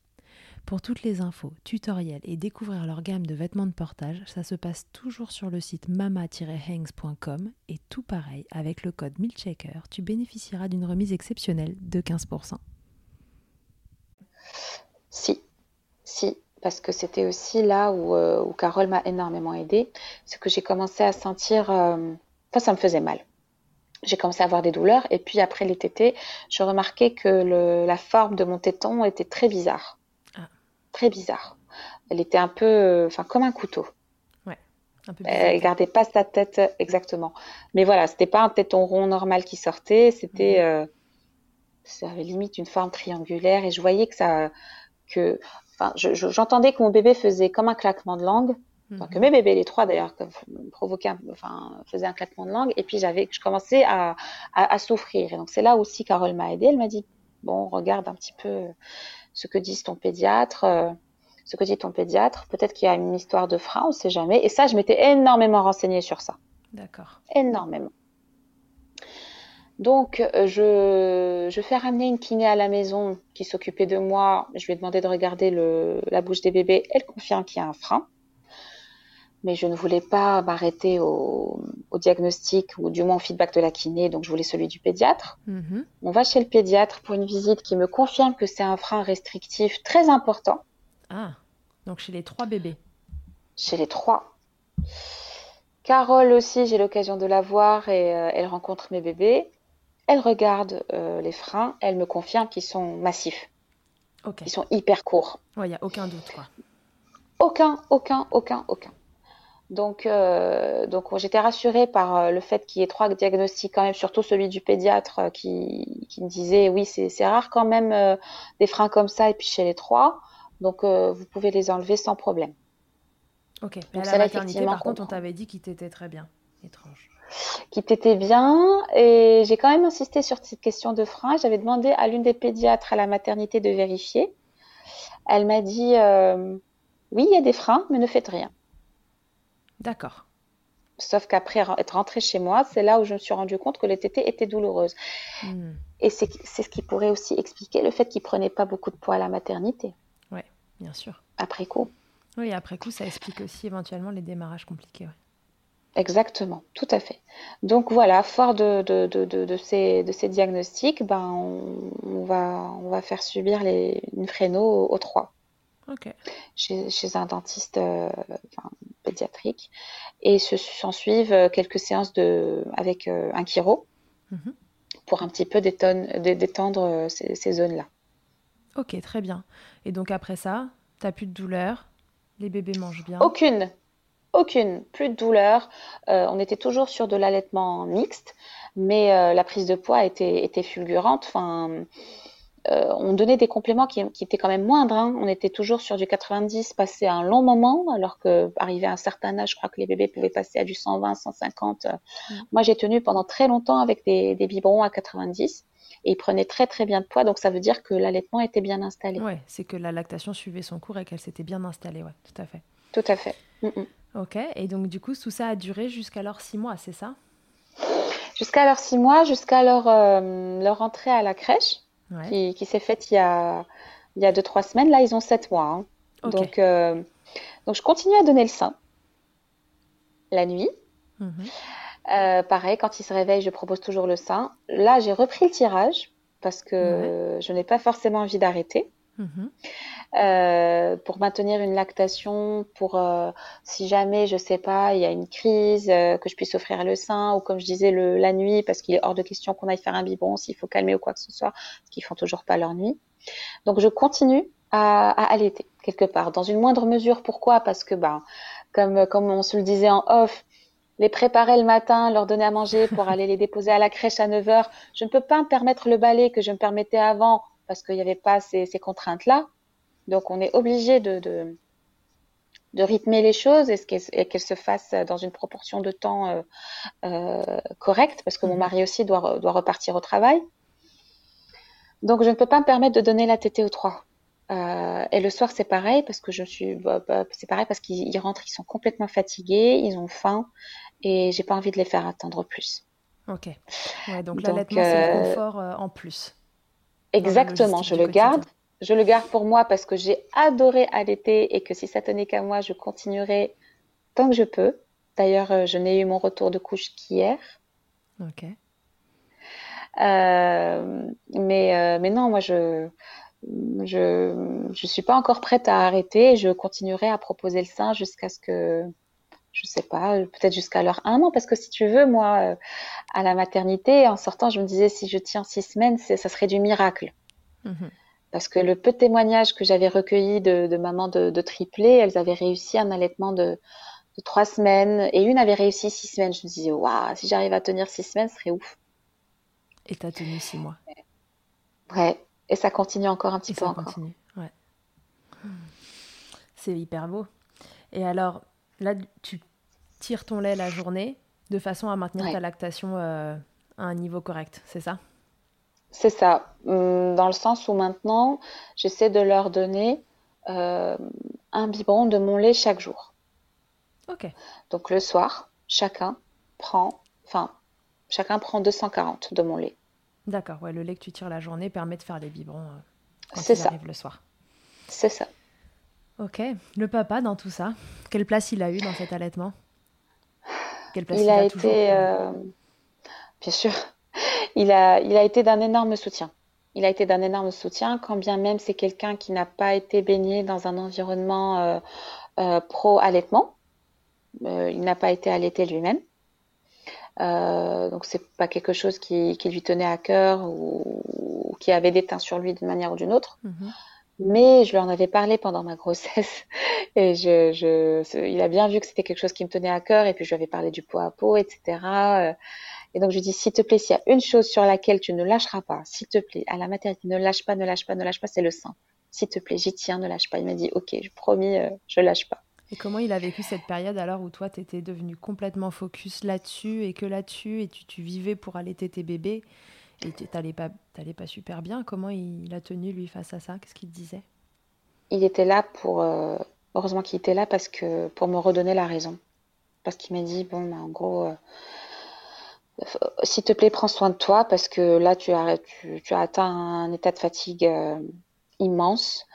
Pour toutes les infos, tutoriels et découvrir leur gamme de vêtements de portage, ça se passe toujours sur le site mama-hangs.com et tout pareil, avec le code MILCHECKER, tu bénéficieras d'une remise exceptionnelle de 15%. Si, si, parce que c'était aussi là où, euh, Carole m'a énormément aidée, c'est que j'ai commencé à sentir, euh, enfin ça me faisait mal. J'ai commencé à avoir des douleurs et puis après les tétés, je remarquais que la forme de mon téton était très bizarre très bizarre. Elle était un peu, enfin, comme un couteau. Ouais. Un peu Elle gardait pas sa tête exactement. Mais voilà, c'était pas un téton rond normal qui sortait. C'était, mhm. euh, ça avait limite une forme triangulaire et je voyais que ça, que, enfin, j'entendais que mon bébé faisait comme un claquement de langue. que mhm. mes bébés, les trois d'ailleurs, provoquaient, enfin, faisaient un claquement de langue. Et puis j'avais, je commençais à, à, à souffrir. Et donc c'est là aussi Carole m'a aidée. Elle m'a dit, bon, regarde un petit peu ce que dit ton pédiatre, euh, ce que dit ton pédiatre. Peut-être qu'il y a une histoire de frein, on ne sait jamais. Et ça, je m'étais énormément renseignée sur ça. D'accord. Énormément. Donc, euh, je, je fais ramener une kiné à la maison qui s'occupait de moi. Je lui ai demandé de regarder le, la bouche des bébés. Elle confirme qu'il y a un frein mais je ne voulais pas m'arrêter au, diagnostic ou du moins au feedback de la kiné, donc je voulais celui du pédiatre. Mhm. On va chez le pédiatre pour une visite qui me confirme que c'est un frein restrictif très important. Ah, donc chez les trois bébés. Chez les trois. Carole aussi, j'ai l'occasion de la voir et euh, elle rencontre mes bébés. Elle regarde euh, les freins, elle me confirme qu'ils sont massifs. Ok. Ils sont hyper courts. Il n'y a aucun doute, quoi. Aucun, aucun, aucun, aucun. Donc, euh, donc j'étais rassurée par euh, le fait qu'il y ait trois diagnostics quand même, surtout celui du pédiatre euh, qui, qui me disait oui c'est rare quand même des freins comme ça et puis chez les trois, donc vous pouvez les enlever sans problème. Ok. Mais à la maternité par contre on t'avait dit qu'il t'était très bien. Étrange. Qui t'était bien et j'ai quand même insisté sur cette question de frein. J'avais demandé à l'une des pédiatres à la maternité de vérifier. Elle m'a dit oui il y a des freins mais ne faites rien. D'accord. Sauf qu'après être rentrée chez moi, c'est là où je me suis rendu compte que les tétées étaient douloureuses. Hmm. Et c'est ce qui pourrait aussi expliquer le fait qu'il prenait pas beaucoup de poids à la maternité. Oui, bien sûr. Après coup. Oui, après coup, ça explique aussi éventuellement les démarrages compliqués. Exactement, tout à fait. Donc voilà, fort de, de, de, ces, de ces diagnostics, ben, on, va, on va faire subir les, une fréno aux, trois. Chez, chez, un dentiste euh, pédiatrique. Et s'en suivent quelques séances de, avec euh, un chiro mhm. pour un petit peu détendre, euh, ces, ces zones-là. Ok, très bien. Et donc après ça, tu n'as plus de douleur, les bébés mangent bien Aucune. Aucune. Plus de douleur. Euh, on était toujours sur de l'allaitement mixte, mais euh, la prise de poids était, était fulgurante. Enfin, euh, on donnait des compléments qui, étaient quand même moindres. Hein. On était toujours sur du 90 passé un long moment, alors que arrivé à un certain âge, je crois que les bébés pouvaient passer à du 120, 150. Mm. Moi, j'ai tenu pendant très longtemps avec des, des biberons à 90 et il prenait très très bien de poids, donc ça veut dire que l'allaitement était bien installé. Oui, c'est que la lactation suivait son cours et qu'elle s'était bien installée, ouais, tout à fait. Tout à fait. Mm, mm. Ok, et donc du coup, tout ça a duré jusqu'à leurs six mois, c'est ça? Jusqu'à leurs six mois, jusqu'à leur, euh, leur entrée à la crèche, qui, qui s'est faite il y a, il y a deux, trois semaines. Là, ils ont sept mois. Hein. Donc, euh, donc, je continue à donner le sein la nuit. Mhm. Euh, pareil, quand il se réveille, je propose toujours le sein. Là, j'ai repris le tirage parce que je n'ai pas forcément envie d'arrêter. Mhm. Euh, pour maintenir une lactation, pour euh, si jamais, je sais pas, il y a une crise, que je puisse offrir le sein, ou comme je disais, le, la nuit, parce qu'il est hors de question qu'on aille faire un biberon s'il faut calmer ou quoi que ce soit, parce qu'ils font toujours pas leur nuit. Donc je continue à, à allaiter quelque part, dans une moindre mesure. Pourquoi? Parce que, ben, comme, comme on se le disait en off, les préparer le matin, leur donner à manger pour aller les déposer à la crèche à 9 heures. Je ne peux pas me permettre le balai que je me permettais avant parce qu'il n'y avait pas ces, contraintes-là. Donc, on est obligé de, de, rythmer les choses et, qu'elles se fassent dans une proportion de temps euh, euh, correcte parce que mon mhm. mari aussi doit, doit repartir au travail. Donc, je ne peux pas me permettre de donner la tétée aux trois. Euh, et le soir, c'est pareil parce que je suis, bah, bah, c'est pareil parce qu'ils rentrent, ils sont complètement fatigués, ils ont faim et j'ai pas envie de les faire attendre plus. Ok. Ouais, donc, l'allaitement, c'est le confort en plus. Exactement, je le garde. Je le garde pour moi parce que j'ai adoré allaiter et que si ça tenait qu'à moi, je continuerai tant que je peux. D'ailleurs, euh, je n'ai eu mon retour de couche qu'hier. Ok. Euh, mais, mais non, moi, je je ne suis pas encore prête à arrêter. Je continuerai à proposer le sein jusqu'à ce que je sais pas, peut-être jusqu'à leur un an, parce que si tu veux, moi, euh, à la maternité, en sortant, je me disais, si je tiens six semaines, ça serait du miracle. Mhm. Parce que le peu de témoignages que j'avais recueillis de, de mamans de, de triplés, elles avaient réussi un allaitement de, de trois semaines, et une avait réussi six semaines. Je me disais, waouh, si j'arrive à tenir six semaines, ce serait ouf. Et tu as tenu six mois. Ouais, et ça continue encore un petit peu ça encore. Continue. Ouais. C'est hyper beau. Et alors, Là, tu tires ton lait la journée de façon à maintenir ta lactation euh, à un niveau correct, c'est ça? C'est ça. Hum, dans le sens où maintenant, j'essaie de leur donner euh, un biberon de mon lait chaque jour. Ok. Donc le soir, chacun prend, enfin, chacun prend 240 de mon lait. D'accord, ouais, le lait que tu tires la journée permet de faire les biberons euh, quand il arrive le soir. C'est ça. Ok. Le papa dans tout ça, quelle place il a eu dans cet allaitement? Quelle place il, a, été, euh, bien sûr, (laughs) il a, il a été d'un énorme soutien. Il a été d'un énorme soutien, quand bien même c'est quelqu'un qui n'a pas été baigné dans un environnement euh, euh, pro-allaitement. il n'a pas été allaité lui-même. donc c'est pas quelque chose qui, lui tenait à cœur ou, qui avait des teints sur lui d'une manière ou d'une autre. Mhm. Mais je lui en avais parlé pendant ma grossesse (laughs) et je, je, il a bien vu que c'était quelque chose qui me tenait à cœur et puis je lui avais parlé du pot à pot, etc. Euh. Et donc je lui dis, s'il te plaît, s'il y a une chose sur laquelle tu ne lâcheras pas, s'il te plaît, à la maternité, ne lâche pas, ne lâche pas, ne lâche pas, c'est le sein. S'il te plaît, j'y tiens, ne lâche pas. Il m'a dit, ok, je promis, euh, je lâche pas. Et comment il a vécu cette période alors où toi, tu étais devenu complètement focus là-dessus et que là-dessus et tu vivais pour allaiter tes bébés? Et t'allais pas, super bien. Comment il, a tenu lui face à ça? Qu'est-ce qu'il disait? Il était là pour. Euh, heureusement qu'il était là parce que pour me redonner la raison. parce qu'il m'a dit bon, bah, en gros, euh, s'il te plaît, prends soin de toi parce que là, tu as, atteint un état de fatigue euh, immense.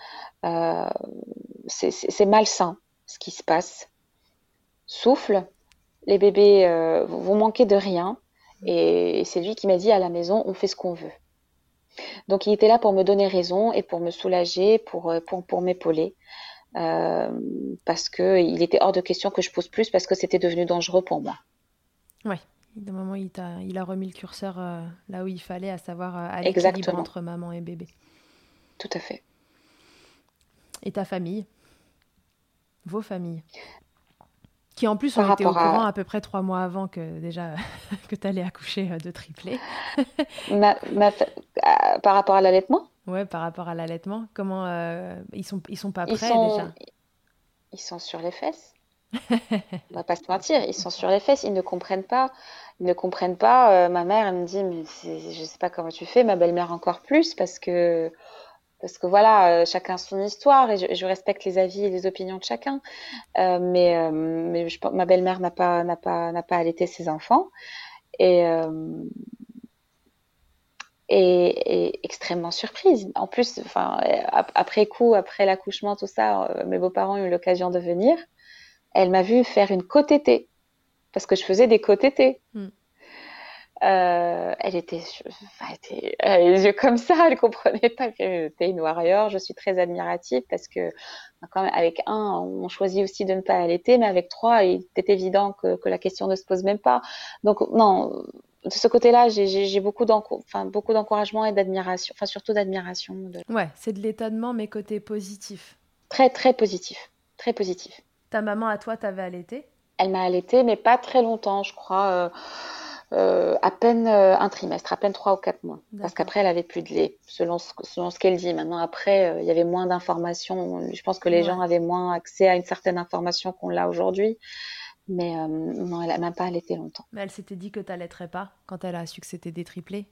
C'est malsain ce qui se passe. Souffle, les bébés, vous manquez de rien. Et c'est lui qui m'a dit à la maison, on fait ce qu'on veut. Donc il était là pour me donner raison et pour me soulager, pour, pour, pour m'épauler. Euh, parce qu'il était hors de question que je pose plus parce que c'était devenu dangereux pour moi. Oui, d'un moment, il a, il a remis le curseur euh, là où il fallait, à savoir euh, à l'équilibre entre maman et bébé. Tout à fait. Et ta famille? Vos familles? Qui en plus ont été au courant à... peu près trois mois avant que déjà (laughs) que tu allais accoucher de triplé. (laughs) Par rapport à l'allaitement? Ouais, par rapport à l'allaitement, comment euh, ils sont ils sont pas prêts déjà? Ils sont sur les fesses. (laughs) On va pas se mentir, ils sont sur les fesses, ils ne comprennent pas, ils ne comprennent pas. Euh, ma mère, elle me dit mais je sais pas comment tu fais, ma belle-mère encore plus parce que parce que voilà, euh, chacun son histoire et je, respecte les avis et les opinions de chacun. mais mais ma belle-mère n'a pas n'a pas n'a pas allaité ses enfants et et, extrêmement surprise. En plus, enfin, après coup, après l'accouchement, tout ça, euh, mes beaux-parents ont eu l'occasion de venir. Elle m'a vu faire une côte parce que je faisais des côtes. Euh, elle était, elle les yeux comme ça, elle comprenait pas que j'étais une warrior. Je suis très admirative parce que quand même, avec un, on choisit aussi de ne pas allaiter, mais avec trois, il était évident que, que la question ne se pose même pas. Donc non, de ce côté-là, j'ai beaucoup d'encouragement et d'admiration, enfin surtout d'admiration. Ouais, c'est de l'étonnement, mais côté positif. Très, très positif. Très positif. Ta maman, à toi, t'avais allaité? Elle m'a allaité, mais pas très longtemps, je crois. Euh, euh, à peine euh, un trimestre, à peine trois ou quatre mois. Parce qu'après, elle avait plus de lait, selon ce, selon ce qu'elle dit. Maintenant, après, il y avait moins d'informations. Je pense que les gens avaient moins accès à une certaine information qu'on l'a aujourd'hui. Mais euh, non, elle n'a même pas allaité longtemps. Mais elle s'était dit que tu n'allaiterais pas quand elle a su que c'était des triplés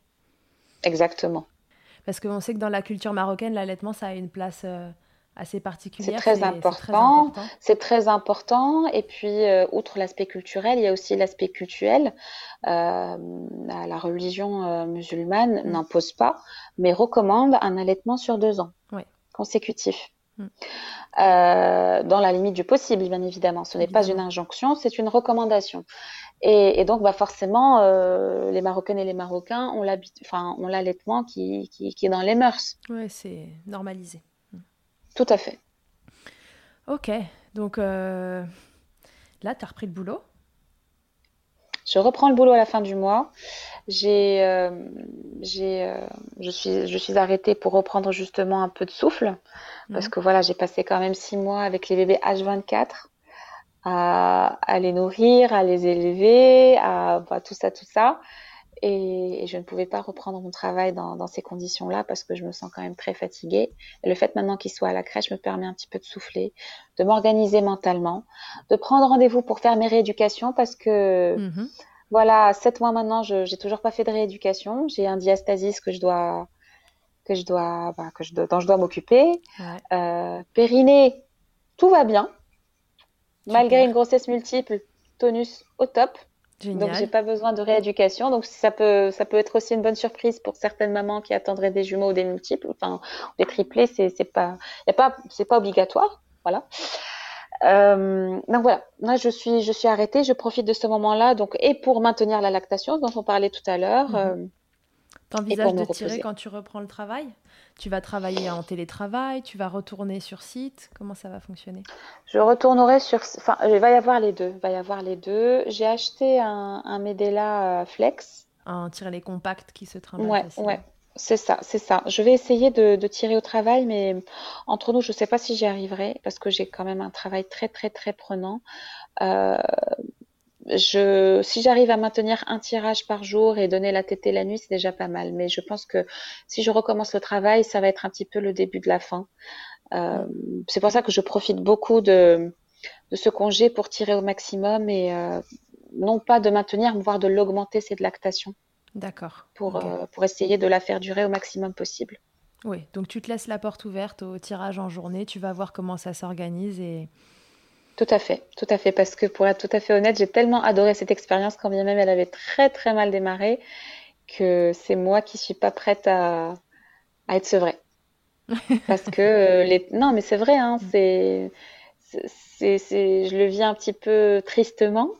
Exactement. Parce qu'on sait que dans la culture marocaine, l'allaitement, ça a une place euh, assez particulière. C'est très, important. C'est très, important. Et puis, euh, outre l'aspect culturel, il y a aussi l'aspect culturel. la religion musulmane mm. n'impose pas, mais recommande un allaitement sur deux ans consécutif. Mm. Euh, dans la limite du possible, bien évidemment. Ce n'est pas une injonction, c'est une recommandation. Et, donc, bah forcément, euh, les Marocaines et les Marocains ont l'allaitement qui, qui, qui, est dans les mœurs. Oui, c'est normalisé. Tout à fait. Ok, donc euh, là, tu as repris le boulot? Je reprends le boulot à la fin du mois. J'ai, euh, j'ai, euh, je suis, je suis arrêtée pour reprendre justement un peu de souffle parce que voilà, j'ai passé quand même six mois avec les bébés H24 à, à les nourrir, à les élever, à bah, tout ça, tout ça et, je ne pouvais pas reprendre mon travail dans, ces conditions-là parce que je me sens quand même très fatiguée. Et le fait maintenant qu'il soit à la crèche me permet un petit peu de souffler, de m'organiser mentalement, de prendre rendez-vous pour faire mes rééducations parce que mhm. voilà, sept mois maintenant, je n'ai toujours pas fait de rééducation. J'ai un diastasis que je dois que je dois bah, que je dont je dois m'occuper. Euh, périnée, tout va bien malgré une grossesse multiple, tonus au top. Donc j'ai pas besoin de rééducation. Donc ça peut ça peut être aussi une bonne surprise pour certaines mamans qui attendraient des jumeaux ou des multiples, enfin des triplés. C'est c'est pas y a pas c'est pas obligatoire, voilà. Euh, donc voilà, moi je suis je suis arrêtée. Je profite de ce moment-là donc et pour maintenir la lactation dont on parlait tout à l'heure. Mhm. Euh, T'envisages de tirer quand tu reprends le travail? Tu vas travailler en télétravail Tu vas retourner sur site? Comment ça va fonctionner? Je retournerai sur... Enfin, il va y avoir les deux. Va y avoir les deux. J'ai acheté un, un Medela euh, Flex. Un tirer compact qui se trimballent Ouais, ouais. C'est ça, c'est ça. Je vais essayer de, de, tirer au travail, mais entre nous, je ne sais pas si j'y arriverai parce que j'ai quand même un travail très, très, très prenant. Euh, je, si j'arrive à maintenir un tirage par jour et donner la tétée la nuit, c'est déjà pas mal. Mais je pense que si je recommence le travail, ça va être un petit peu le début de la fin. Euh, c'est pour ça que je profite beaucoup de, de ce congé pour tirer au maximum et euh, non pas de maintenir, voire de l'augmenter cette lactation. D'accord. Pour, euh, pour essayer de la faire durer au maximum possible. Oui, donc tu te laisses la porte ouverte au tirage en journée, tu vas voir comment ça s'organise et, Tout à fait, tout à fait, parce que pour être tout à fait honnête, j'ai tellement adoré cette expérience quand bien même elle avait très très mal démarré que c'est moi qui suis pas prête à, à être sevrée. (laughs) Parce que euh, les... non, mais c'est vrai, hein, c'est, c'est, c'est, je le vis un petit peu tristement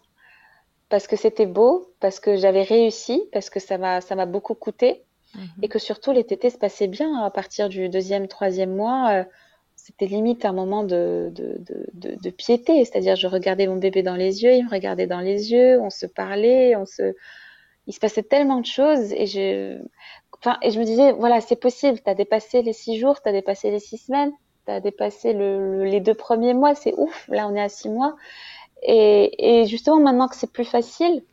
parce que c'était beau, parce que j'avais réussi, parce que ça m'a, ça m'a beaucoup coûté mhm. et que surtout les tétés se passaient bien à partir du deuxième, troisième mois. Euh, c'était limite un moment de, de, de, piété, c'est-à-dire je regardais mon bébé dans les yeux, il me regardait dans les yeux, on se parlait, on se, il se passait tellement de choses et je, enfin, et je me disais, voilà, c'est possible. Tu as dépassé les six jours, tu as dépassé les six semaines, tu as dépassé le, les deux premiers mois, c'est ouf. Là, on est à six mois. Et, et justement, maintenant que c'est plus facile,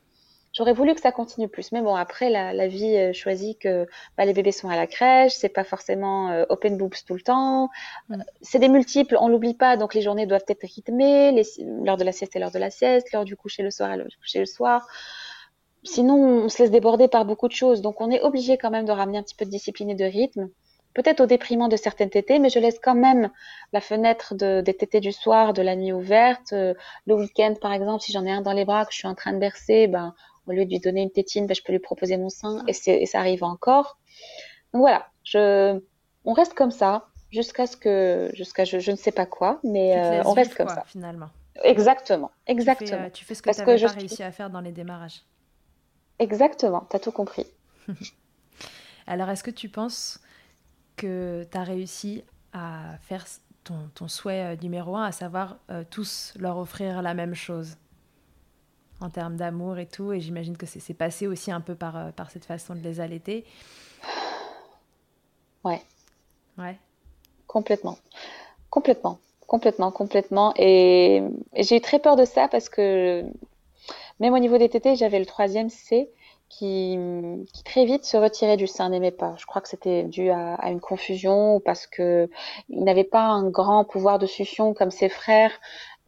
j'aurais voulu que ça continue plus. Mais bon, après, la, la vie euh, choisit que bah, les bébés sont à la crèche, c'est pas forcément euh, open boobs tout le temps. Mm. C'est des multiples, on l'oublie pas, donc les journées doivent être rythmées, l'heure de la sieste et l'heure de la sieste, l'heure du coucher le soir et l'heure du coucher le soir sinon on se laisse déborder par beaucoup de choses. Donc on est obligé quand même de ramener un petit peu de discipline et de rythme. Peut-être au déprimant de certaines tétées, mais je laisse quand même la fenêtre de, des tétées du soir, de la nuit ouverte. Euh, le week-end, par exemple, si j'en ai un dans les bras que je suis en train de bercer, ben, au lieu de lui donner une tétine, ben, je peux lui proposer mon sein et, et ça arrive encore. Donc voilà, je, on reste comme ça jusqu'à ce que, jusqu'à je, je, ne sais pas quoi, mais euh, on reste comme ça. Finalement. Exactement, exactement. Tu fais, euh, tu fais ce que tu n'avais pas réussi à faire dans les démarrages. Exactement, tu as tout compris. (laughs) Alors, est-ce que tu penses que tu as réussi à faire ton, ton, souhait euh, numéro un, à savoir euh, tous leur offrir la même chose? En termes d'amour et tout Et j'imagine que c'est passé aussi un peu par, euh, par cette façon de les allaiter. Ouais. Ouais. Complètement. Complètement. Complètement, complètement. Et, et j'ai eu très peur de ça parce que même au niveau des tétés, j'avais le troisième C qui, qui, très vite se retirait du sein, n'aimait pas. Je crois que c'était dû à, à, une confusion ou parce que il n'avait pas un grand pouvoir de succion comme ses frères.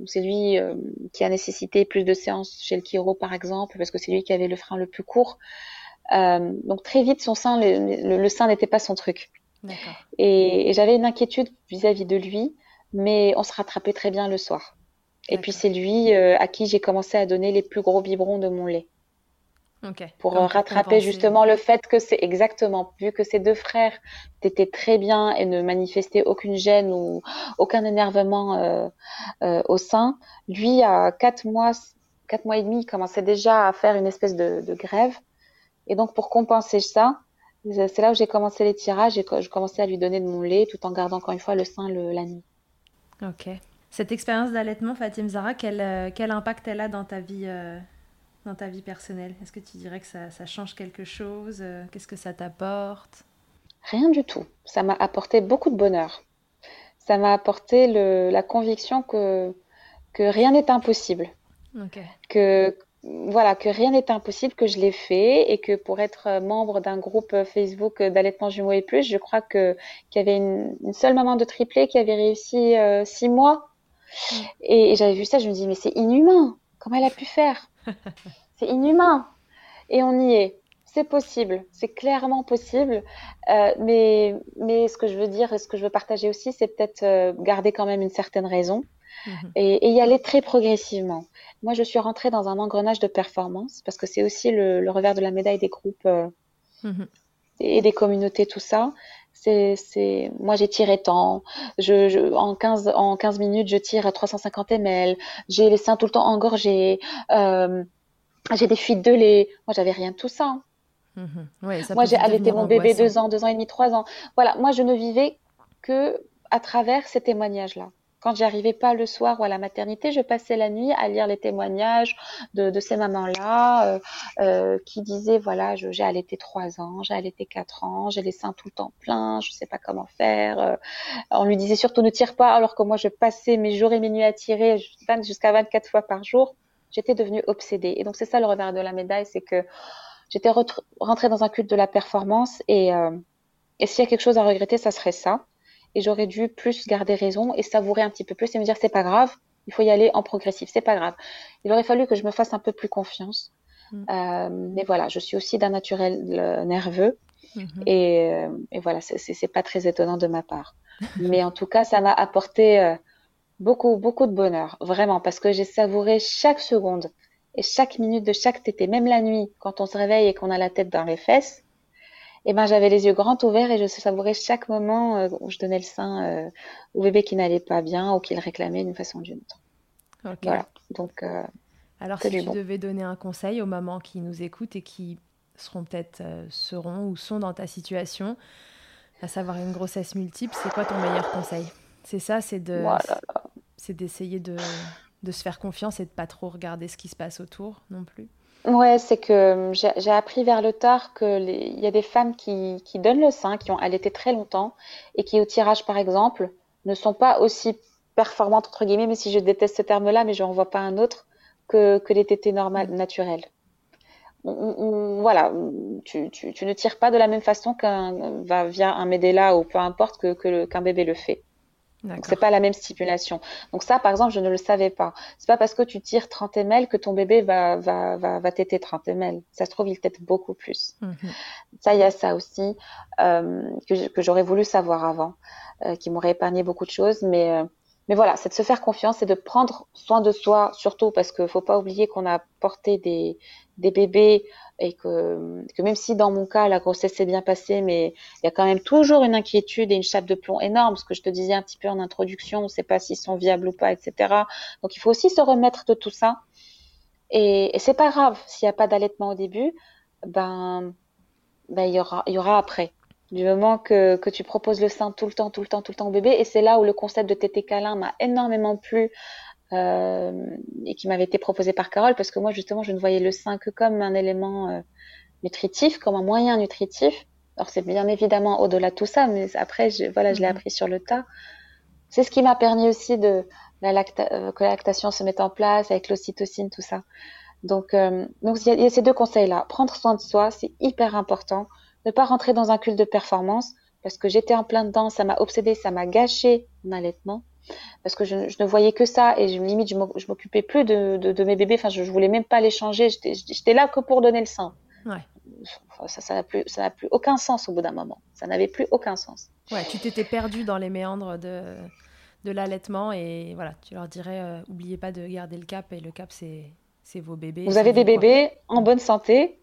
C'est lui euh, qui a nécessité plus de séances chez le chiro, par exemple, parce que c'est lui qui avait le frein le plus court. Euh, donc très vite, son sein, le, le, sein n'était pas son truc. Et, et j'avais une inquiétude vis-à-vis -vis de lui, mais on se rattrapait très bien le soir. Et puis c'est lui euh, à qui j'ai commencé à donner les plus gros biberons de mon lait. Pour rattraper justement le fait que c'est exactement, vu que ces deux frères étaient très bien et ne manifestaient aucune gêne ou aucun énervement euh, euh, au sein, lui à quatre mois, quatre mois et demi, il commençait déjà à faire une espèce de, de grève. Et donc pour compenser ça, c'est là où j'ai commencé les tirages et je commençais à lui donner de mon lait tout en gardant encore une fois le sein le, la nuit. Ok. Cette expérience d'allaitement, Fatim Zara, quel, euh, quel, impact elle a dans ta vie, euh, dans ta vie personnelle? Est-ce que tu dirais que ça, ça change quelque chose? Euh, Qu'est-ce que ça t'apporte? Rien du tout. Ça m'a apporté beaucoup de bonheur. Ça m'a apporté le, la conviction que, que rien n'est impossible. Okay. Que, voilà, que rien n'est impossible, que je l'ai fait et que pour être membre d'un groupe Facebook d'allaitement jumeaux et plus, je crois que qu'il y avait une, une, seule maman de triplé qui avait réussi euh, six mois et, j'avais vu ça, je me dis, mais c'est inhumain. Comment elle a pu faire? (laughs) C'est inhumain. Et on y est. C'est possible, c'est clairement possible. Euh, mais, mais ce que je veux dire et ce que je veux partager aussi, c'est peut-être euh, garder quand même une certaine raison mhm. et, et, y aller très progressivement. Moi, je suis rentrée dans un engrenage de performance parce que c'est aussi le, le, revers de la médaille des groupes euh, mhm. et des communautés, tout ça c'est, moi j'ai tiré tant, je, je, en 15, en 15 minutes je tire à 350 ml, j'ai les seins tout le temps engorgés, euh, j'ai des fuites de lait, moi j'avais rien de tout ça. Mmh ouais, ça moi j'ai allaité mon bébé deux ans, deux ans et demi, trois ans. Voilà, moi je ne vivais que à travers ces témoignages-là. Quand j'arrivais pas le soir ou à la maternité, je passais la nuit à lire les témoignages de, ces mamans-là euh, euh, qui disaient voilà, j'ai allaité trois ans, j'ai allaité quatre ans, j'ai les seins tout le temps pleins, je sais pas comment faire. Euh, on lui disait surtout ne tire pas, alors que moi je passais mes jours et mes nuits à tirer jusqu'à 24 fois par jour. J'étais devenue obsédée. Et donc c'est ça le revers de la médaille, c'est que j'étais rentrée dans un culte de la performance et s'il y a quelque chose à regretter, ça serait ça et j'aurais dû plus garder raison et savourer un petit peu plus et me dire c'est pas grave, il faut y aller en progressif, c'est pas grave. Il aurait fallu que je me fasse un peu plus confiance. Mm. Euh, mais voilà, je suis aussi d'un naturel euh, nerveux mm-hmm. et, euh, et, voilà, c'est pas très étonnant de ma part. (laughs) mais en tout cas, ça m'a apporté euh, Beaucoup, beaucoup de bonheur, vraiment, parce que j'ai savouré chaque seconde et chaque minute de chaque tété, même la nuit, quand on se réveille et qu'on a la tête dans les fesses. Eh ben, j'avais les yeux grands ouverts et je savourais chaque moment euh, où je donnais le sein euh, au bébé qui n'allait pas bien ou qui le réclamait d'une façon ou d'une autre. Voilà. Donc, euh, alors si tu devais donner un conseil aux mamans qui nous écoutent et qui seront peut-être seront ou sont dans ta situation, à savoir une grossesse multiple, c'est quoi ton meilleur conseil? C'est ça, c'est de, c'est d'essayer de, de se faire confiance et de pas trop regarder ce qui se passe autour non plus? Ouais, c'est que j'ai appris vers le tard qu'il y a des femmes qui, qui donnent le sein, qui ont allaité très longtemps et qui, au tirage par exemple, ne sont pas aussi performantes, entre guillemets, mais si je déteste ce terme-là, mais je n'en vois pas un autre, que, que les tétés normales, naturelles. voilà, tu, tu, tu, ne tires pas de la même façon qu'un va via un Medela ou peu importe que qu'un bébé le fait. Donc c'est pas la même stipulation. Donc ça, par exemple, je ne le savais pas. C'est pas parce que tu tires 30 ml que ton bébé va va va, va téter 30 ml. Ça se trouve, il tète beaucoup plus. Mhm. Ça, il y a ça aussi euh, que, j'aurais voulu savoir avant, euh, qui m'aurait épargné beaucoup de choses. Mais euh, mais voilà, c'est de se faire confiance et de prendre soin de soi, surtout parce qu'il faut pas oublier qu'on a porté des des bébés et que, même si dans mon cas la grossesse s'est bien passée, mais il y a quand même toujours une inquiétude et une chape de plomb énorme, ce que je te disais un petit peu en introduction, on ne sait pas s'ils sont viables ou pas, etc. Donc il faut aussi se remettre de tout ça. Et, et c'est pas grave s'il n'y a pas d'allaitement au début, ben, ben il y aura, après. Du moment que, que tu proposes le sein tout le temps, tout le temps, tout le temps au bébé, et c'est là où le concept de tété câlin m'a énormément plu et qui m'avait été proposé par Carole parce que moi justement je ne voyais le sein que comme un élément euh, nutritif, comme un moyen nutritif. Alors c'est bien évidemment au-delà de tout ça, mais après je, voilà je l'ai mhm. appris sur le tas. C'est ce qui m'a permis aussi de la euh, que la lactation se mette en place avec l'ocytocine tout ça. Donc donc il y, a ces deux conseils là. Prendre soin de soi, c'est hyper important. Ne pas rentrer dans un culte de performance parce que j'étais en plein dedans, ça m'a obsédé, ça m'a gâché mon allaitement parce que je, ne voyais que ça et je, limite je m'occupais plus de, de, mes bébés. Enfin, je, je voulais même pas les changer. J'étais là que pour donner le sein. Ouais. ça, ça n'a plus, ça n'a plus aucun sens au bout d'un moment. Ça n'avait plus aucun sens. Ouais, tu t'étais perdu dans les méandres de, de l'allaitement et voilà, tu leur dirais, euh, oubliez pas de garder le cap et le cap c'est, c'est vos bébés. Vous avez des bébés en bonne santé,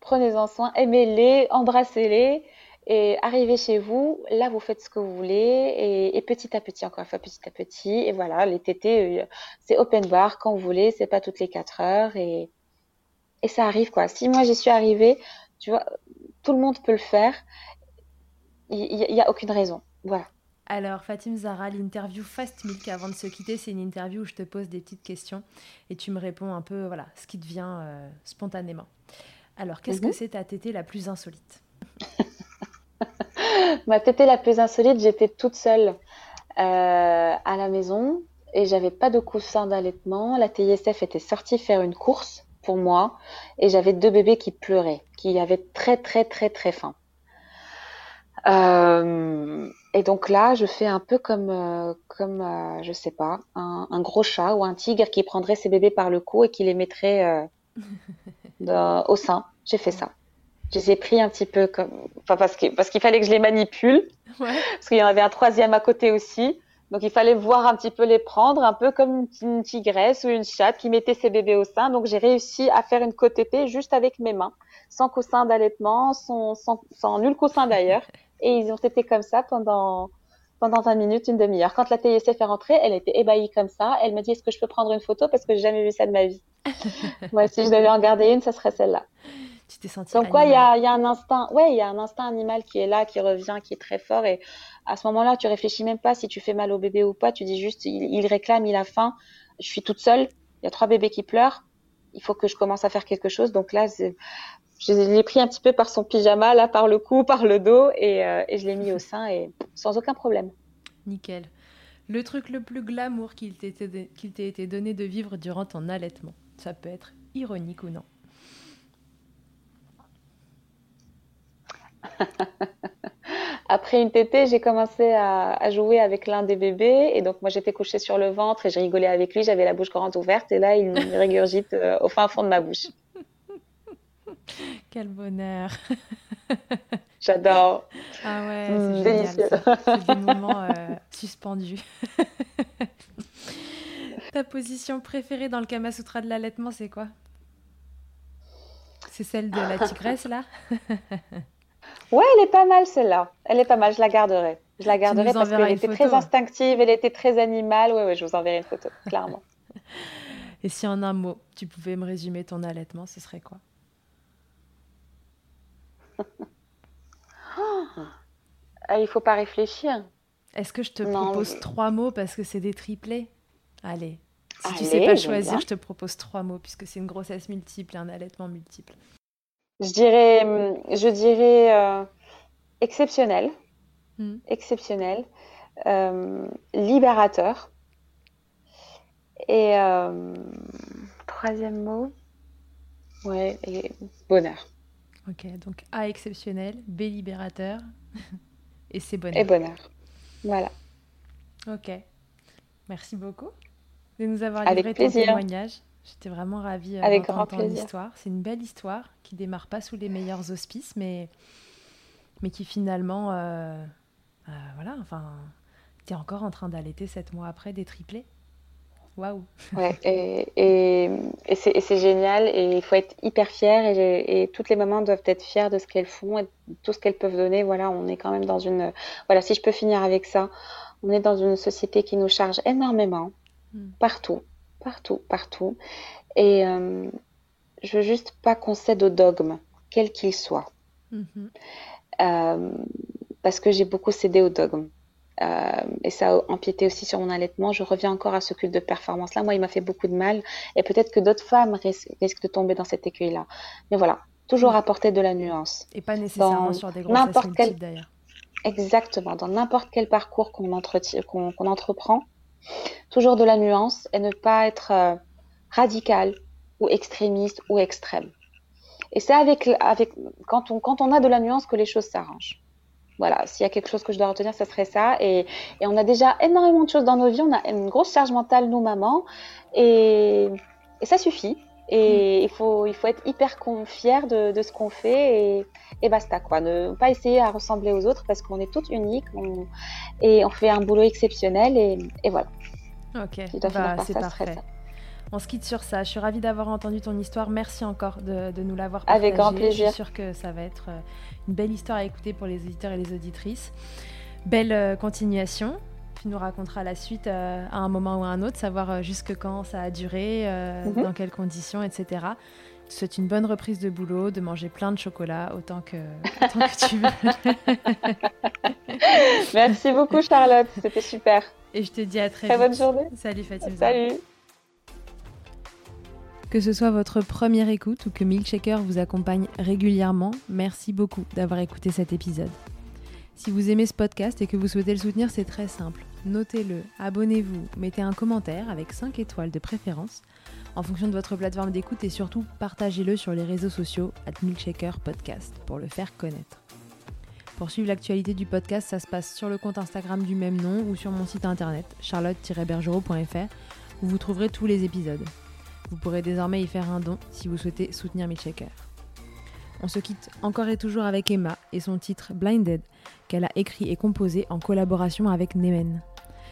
prenez-en soin, aimez-les, embrassez-les et arrivez chez vous, là vous faites ce que vous voulez et, petit à petit, encore une fois petit à petit. Et voilà, les tétés, euh, c'est open bar quand vous voulez, c'est pas toutes les quatre heures et, et ça arrive quoi. Si moi j'y suis arrivée, tu vois, tout le monde peut le faire. Il n'y a, aucune raison. Voilà. Alors, Fatim Zara, l'interview Fast Milk avant de se quitter, c'est une interview où je te pose des petites questions et tu me réponds un peu, voilà, ce qui te vient euh, spontanément. Alors, qu'est-ce que mhm. c'est ta tétée la plus insolite? (laughs) Ma tétée la plus insolite, j'étais toute seule euh, à la maison et j'avais pas de coussin d'allaitement. La TISF était sortie faire une course pour moi et j'avais deux bébés qui pleuraient, qui avaient très très très très faim. Euh, et donc là, je fais un peu comme, euh, comme euh, je sais pas, un, un, gros chat ou un tigre qui prendrait ses bébés par le cou et qui les mettrait euh, (laughs) au sein. J'ai fait ça je les ai pris un petit peu comme, enfin parce que parce qu'il fallait que je les manipule, ouais. parce qu'il y en avait un troisième à côté aussi. Donc il fallait voir un petit peu les prendre, un peu comme une tigresse ou une chatte qui mettait ses bébés au sein. Donc j'ai réussi à faire une côte juste avec mes mains, sans coussin d'allaitement, sans, sans, sans, nul coussin d'ailleurs. Et ils ont été comme ça pendant pendant 20 minutes, une demi-heure. Quand la TISF est rentrée, elle était ébahie comme ça. Elle m'a dit est-ce que je peux prendre une photo? Parce que j'ai jamais vu ça de ma vie. (laughs) Moi, si je devais en garder une, ça serait celle-là. Tu t'es senti Donc, quoi, il y a, y a, un instinct, ouais, il y a un instinct animal qui est là, qui revient, qui est très fort. Et à ce moment-là, tu réfléchis même pas si tu fais mal au bébé ou pas. Tu dis juste, il, réclame, il a faim. Je suis toute seule. Il y a trois bébés qui pleurent. Il faut que je commence à faire quelque chose. Donc là, je l'ai pris un petit peu par son pyjama, là, par le cou, par le dos, et, euh, et je l'ai mis au sein, et sans aucun problème. Nickel. Le truc le plus glamour qu'il t'ait été donné de vivre durant ton allaitement. Ça peut être ironique ou non. (laughs) Après une tétée, j'ai commencé à, jouer avec l'un des bébés. Et donc, moi, j'étais couchée sur le ventre et je rigolais avec lui. J'avais la bouche grande ouverte. Et là, il me (laughs) régurgite euh, au fin fond de ma bouche. (laughs) Quel bonheur. J'adore. Ah ouais, c'est mmh, délicieux. C'est des moments euh, suspendus. Ta position préférée dans le Kama Sutra de l'allaitement, c'est quoi? C'est celle de la tigresse, là? Ouais, elle est pas mal celle-là. Elle est pas mal, je la garderai. Je la garderai parce qu'elle était très instinctive, elle était très animale. Ouais, ouais, je vous enverrai une photo, (laughs) clairement. Et si en un mot, tu pouvais me résumer ton allaitement, ce serait quoi? (laughs) Ah, Il faut pas réfléchir. Est-ce que je te propose trois mots parce que c'est des triplés? Allez. Si tu sais pas choisir, je te propose trois mots puisque c'est une grossesse multiple un allaitement multiple. Je dirais, je dirais euh, exceptionnel, hmm. exceptionnel, euh, libérateur. Et euh, troisième mot, ouais, et bonheur. Ok, donc A exceptionnel, B libérateur (laughs) et C bonheur. Et bonheur. Voilà. Ok. Merci beaucoup de nous avoir livré ton témoignage. J'étais vraiment ravie euh, d'entendre ton histoire. C'est une belle histoire qui démarre pas sous les meilleurs auspices, mais, mais qui finalement, euh, euh, voilà, enfin, tu es encore en train d'allaiter sept mois après des triplés. Waouh Ouais, et, et, et c'est génial, et il faut être hyper fier, et, et, toutes les mamans doivent être fières de ce qu'elles font, et tout ce qu'elles peuvent donner. Voilà, on est quand même dans une... Voilà, si je peux finir avec ça, on est dans une société qui nous charge énormément, hmm. partout, partout, partout. Et euh, je veux juste pas qu'on cède au dogme, quel qu'il soit. Mhm. Euh, parce que j'ai beaucoup cédé au dogme. Euh, et ça a empiété aussi sur mon allaitement. Je reviens encore à ce culte de performance-là. Moi, il m'a fait beaucoup de mal. Et peut-être que d'autres femmes risquent, de tomber dans cet écueil-là. Mais voilà, toujours apporter de la nuance. Et pas nécessairement sur des grossesses multiples d'ailleurs. Exactement. Dans n'importe quel parcours qu'on entreprend, toujours de la nuance et ne pas être euh, radical ou extrémiste ou extrême. Et c'est avec, quand, on, a de la nuance que les choses s'arrangent. Voilà, s'il y a quelque chose que je dois retenir, ce serait ça. Et, on a déjà énormément de choses dans nos vies. On a une grosse charge mentale, nous, mamans. Et ça suffit. Et mm. il, faut, il faut être hyper fier de, de ce qu'on fait et, et, basta quoi. Ne pas essayer à ressembler aux autres parce qu'on est toutes uniques et on fait un boulot exceptionnel et, et voilà. Ok, bah, c'est parfait. On se quitte sur ça. Je suis ravie d'avoir entendu ton histoire. Merci encore de, de nous l'avoir partagée. Avec grand plaisir. Je suis sûre que ça va être euh, une belle histoire à écouter pour les auditeurs et les auditrices. Belle euh, continuation. Tu nous raconteras la suite euh, à un moment ou à un autre, savoir jusque quand ça a duré, mhm. dans quelles conditions, etc. Je te souhaite une bonne reprise de boulot, de manger plein de chocolat autant que, (laughs) autant que tu veux. (laughs) Merci beaucoup Charlotte, c'était super. Et je te dis à très, très bonne journée. Salut Fatima. Salut. Que ce soit votre première écoute ou que Milkshaker vous accompagne régulièrement, merci beaucoup d'avoir écouté cet épisode. Si vous aimez ce podcast et que vous souhaitez le soutenir, c'est très simple. Notez-le, abonnez-vous, mettez un commentaire avec 5 étoiles de préférence en fonction de votre plateforme d'écoute et surtout partagez-le sur les réseaux sociaux at Milkshaker Podcast pour le faire connaître. Pour suivre l'actualité du podcast, ça se passe sur le compte Instagram du même nom ou sur mon site internet charlotte-bergerot.fr où vous trouverez tous les épisodes. Vous pourrez désormais y faire un don si vous souhaitez soutenir Milkshaker. On se quitte encore et toujours avec Emma et son titre Blinded qu'elle a écrit et composé en collaboration avec Nemen.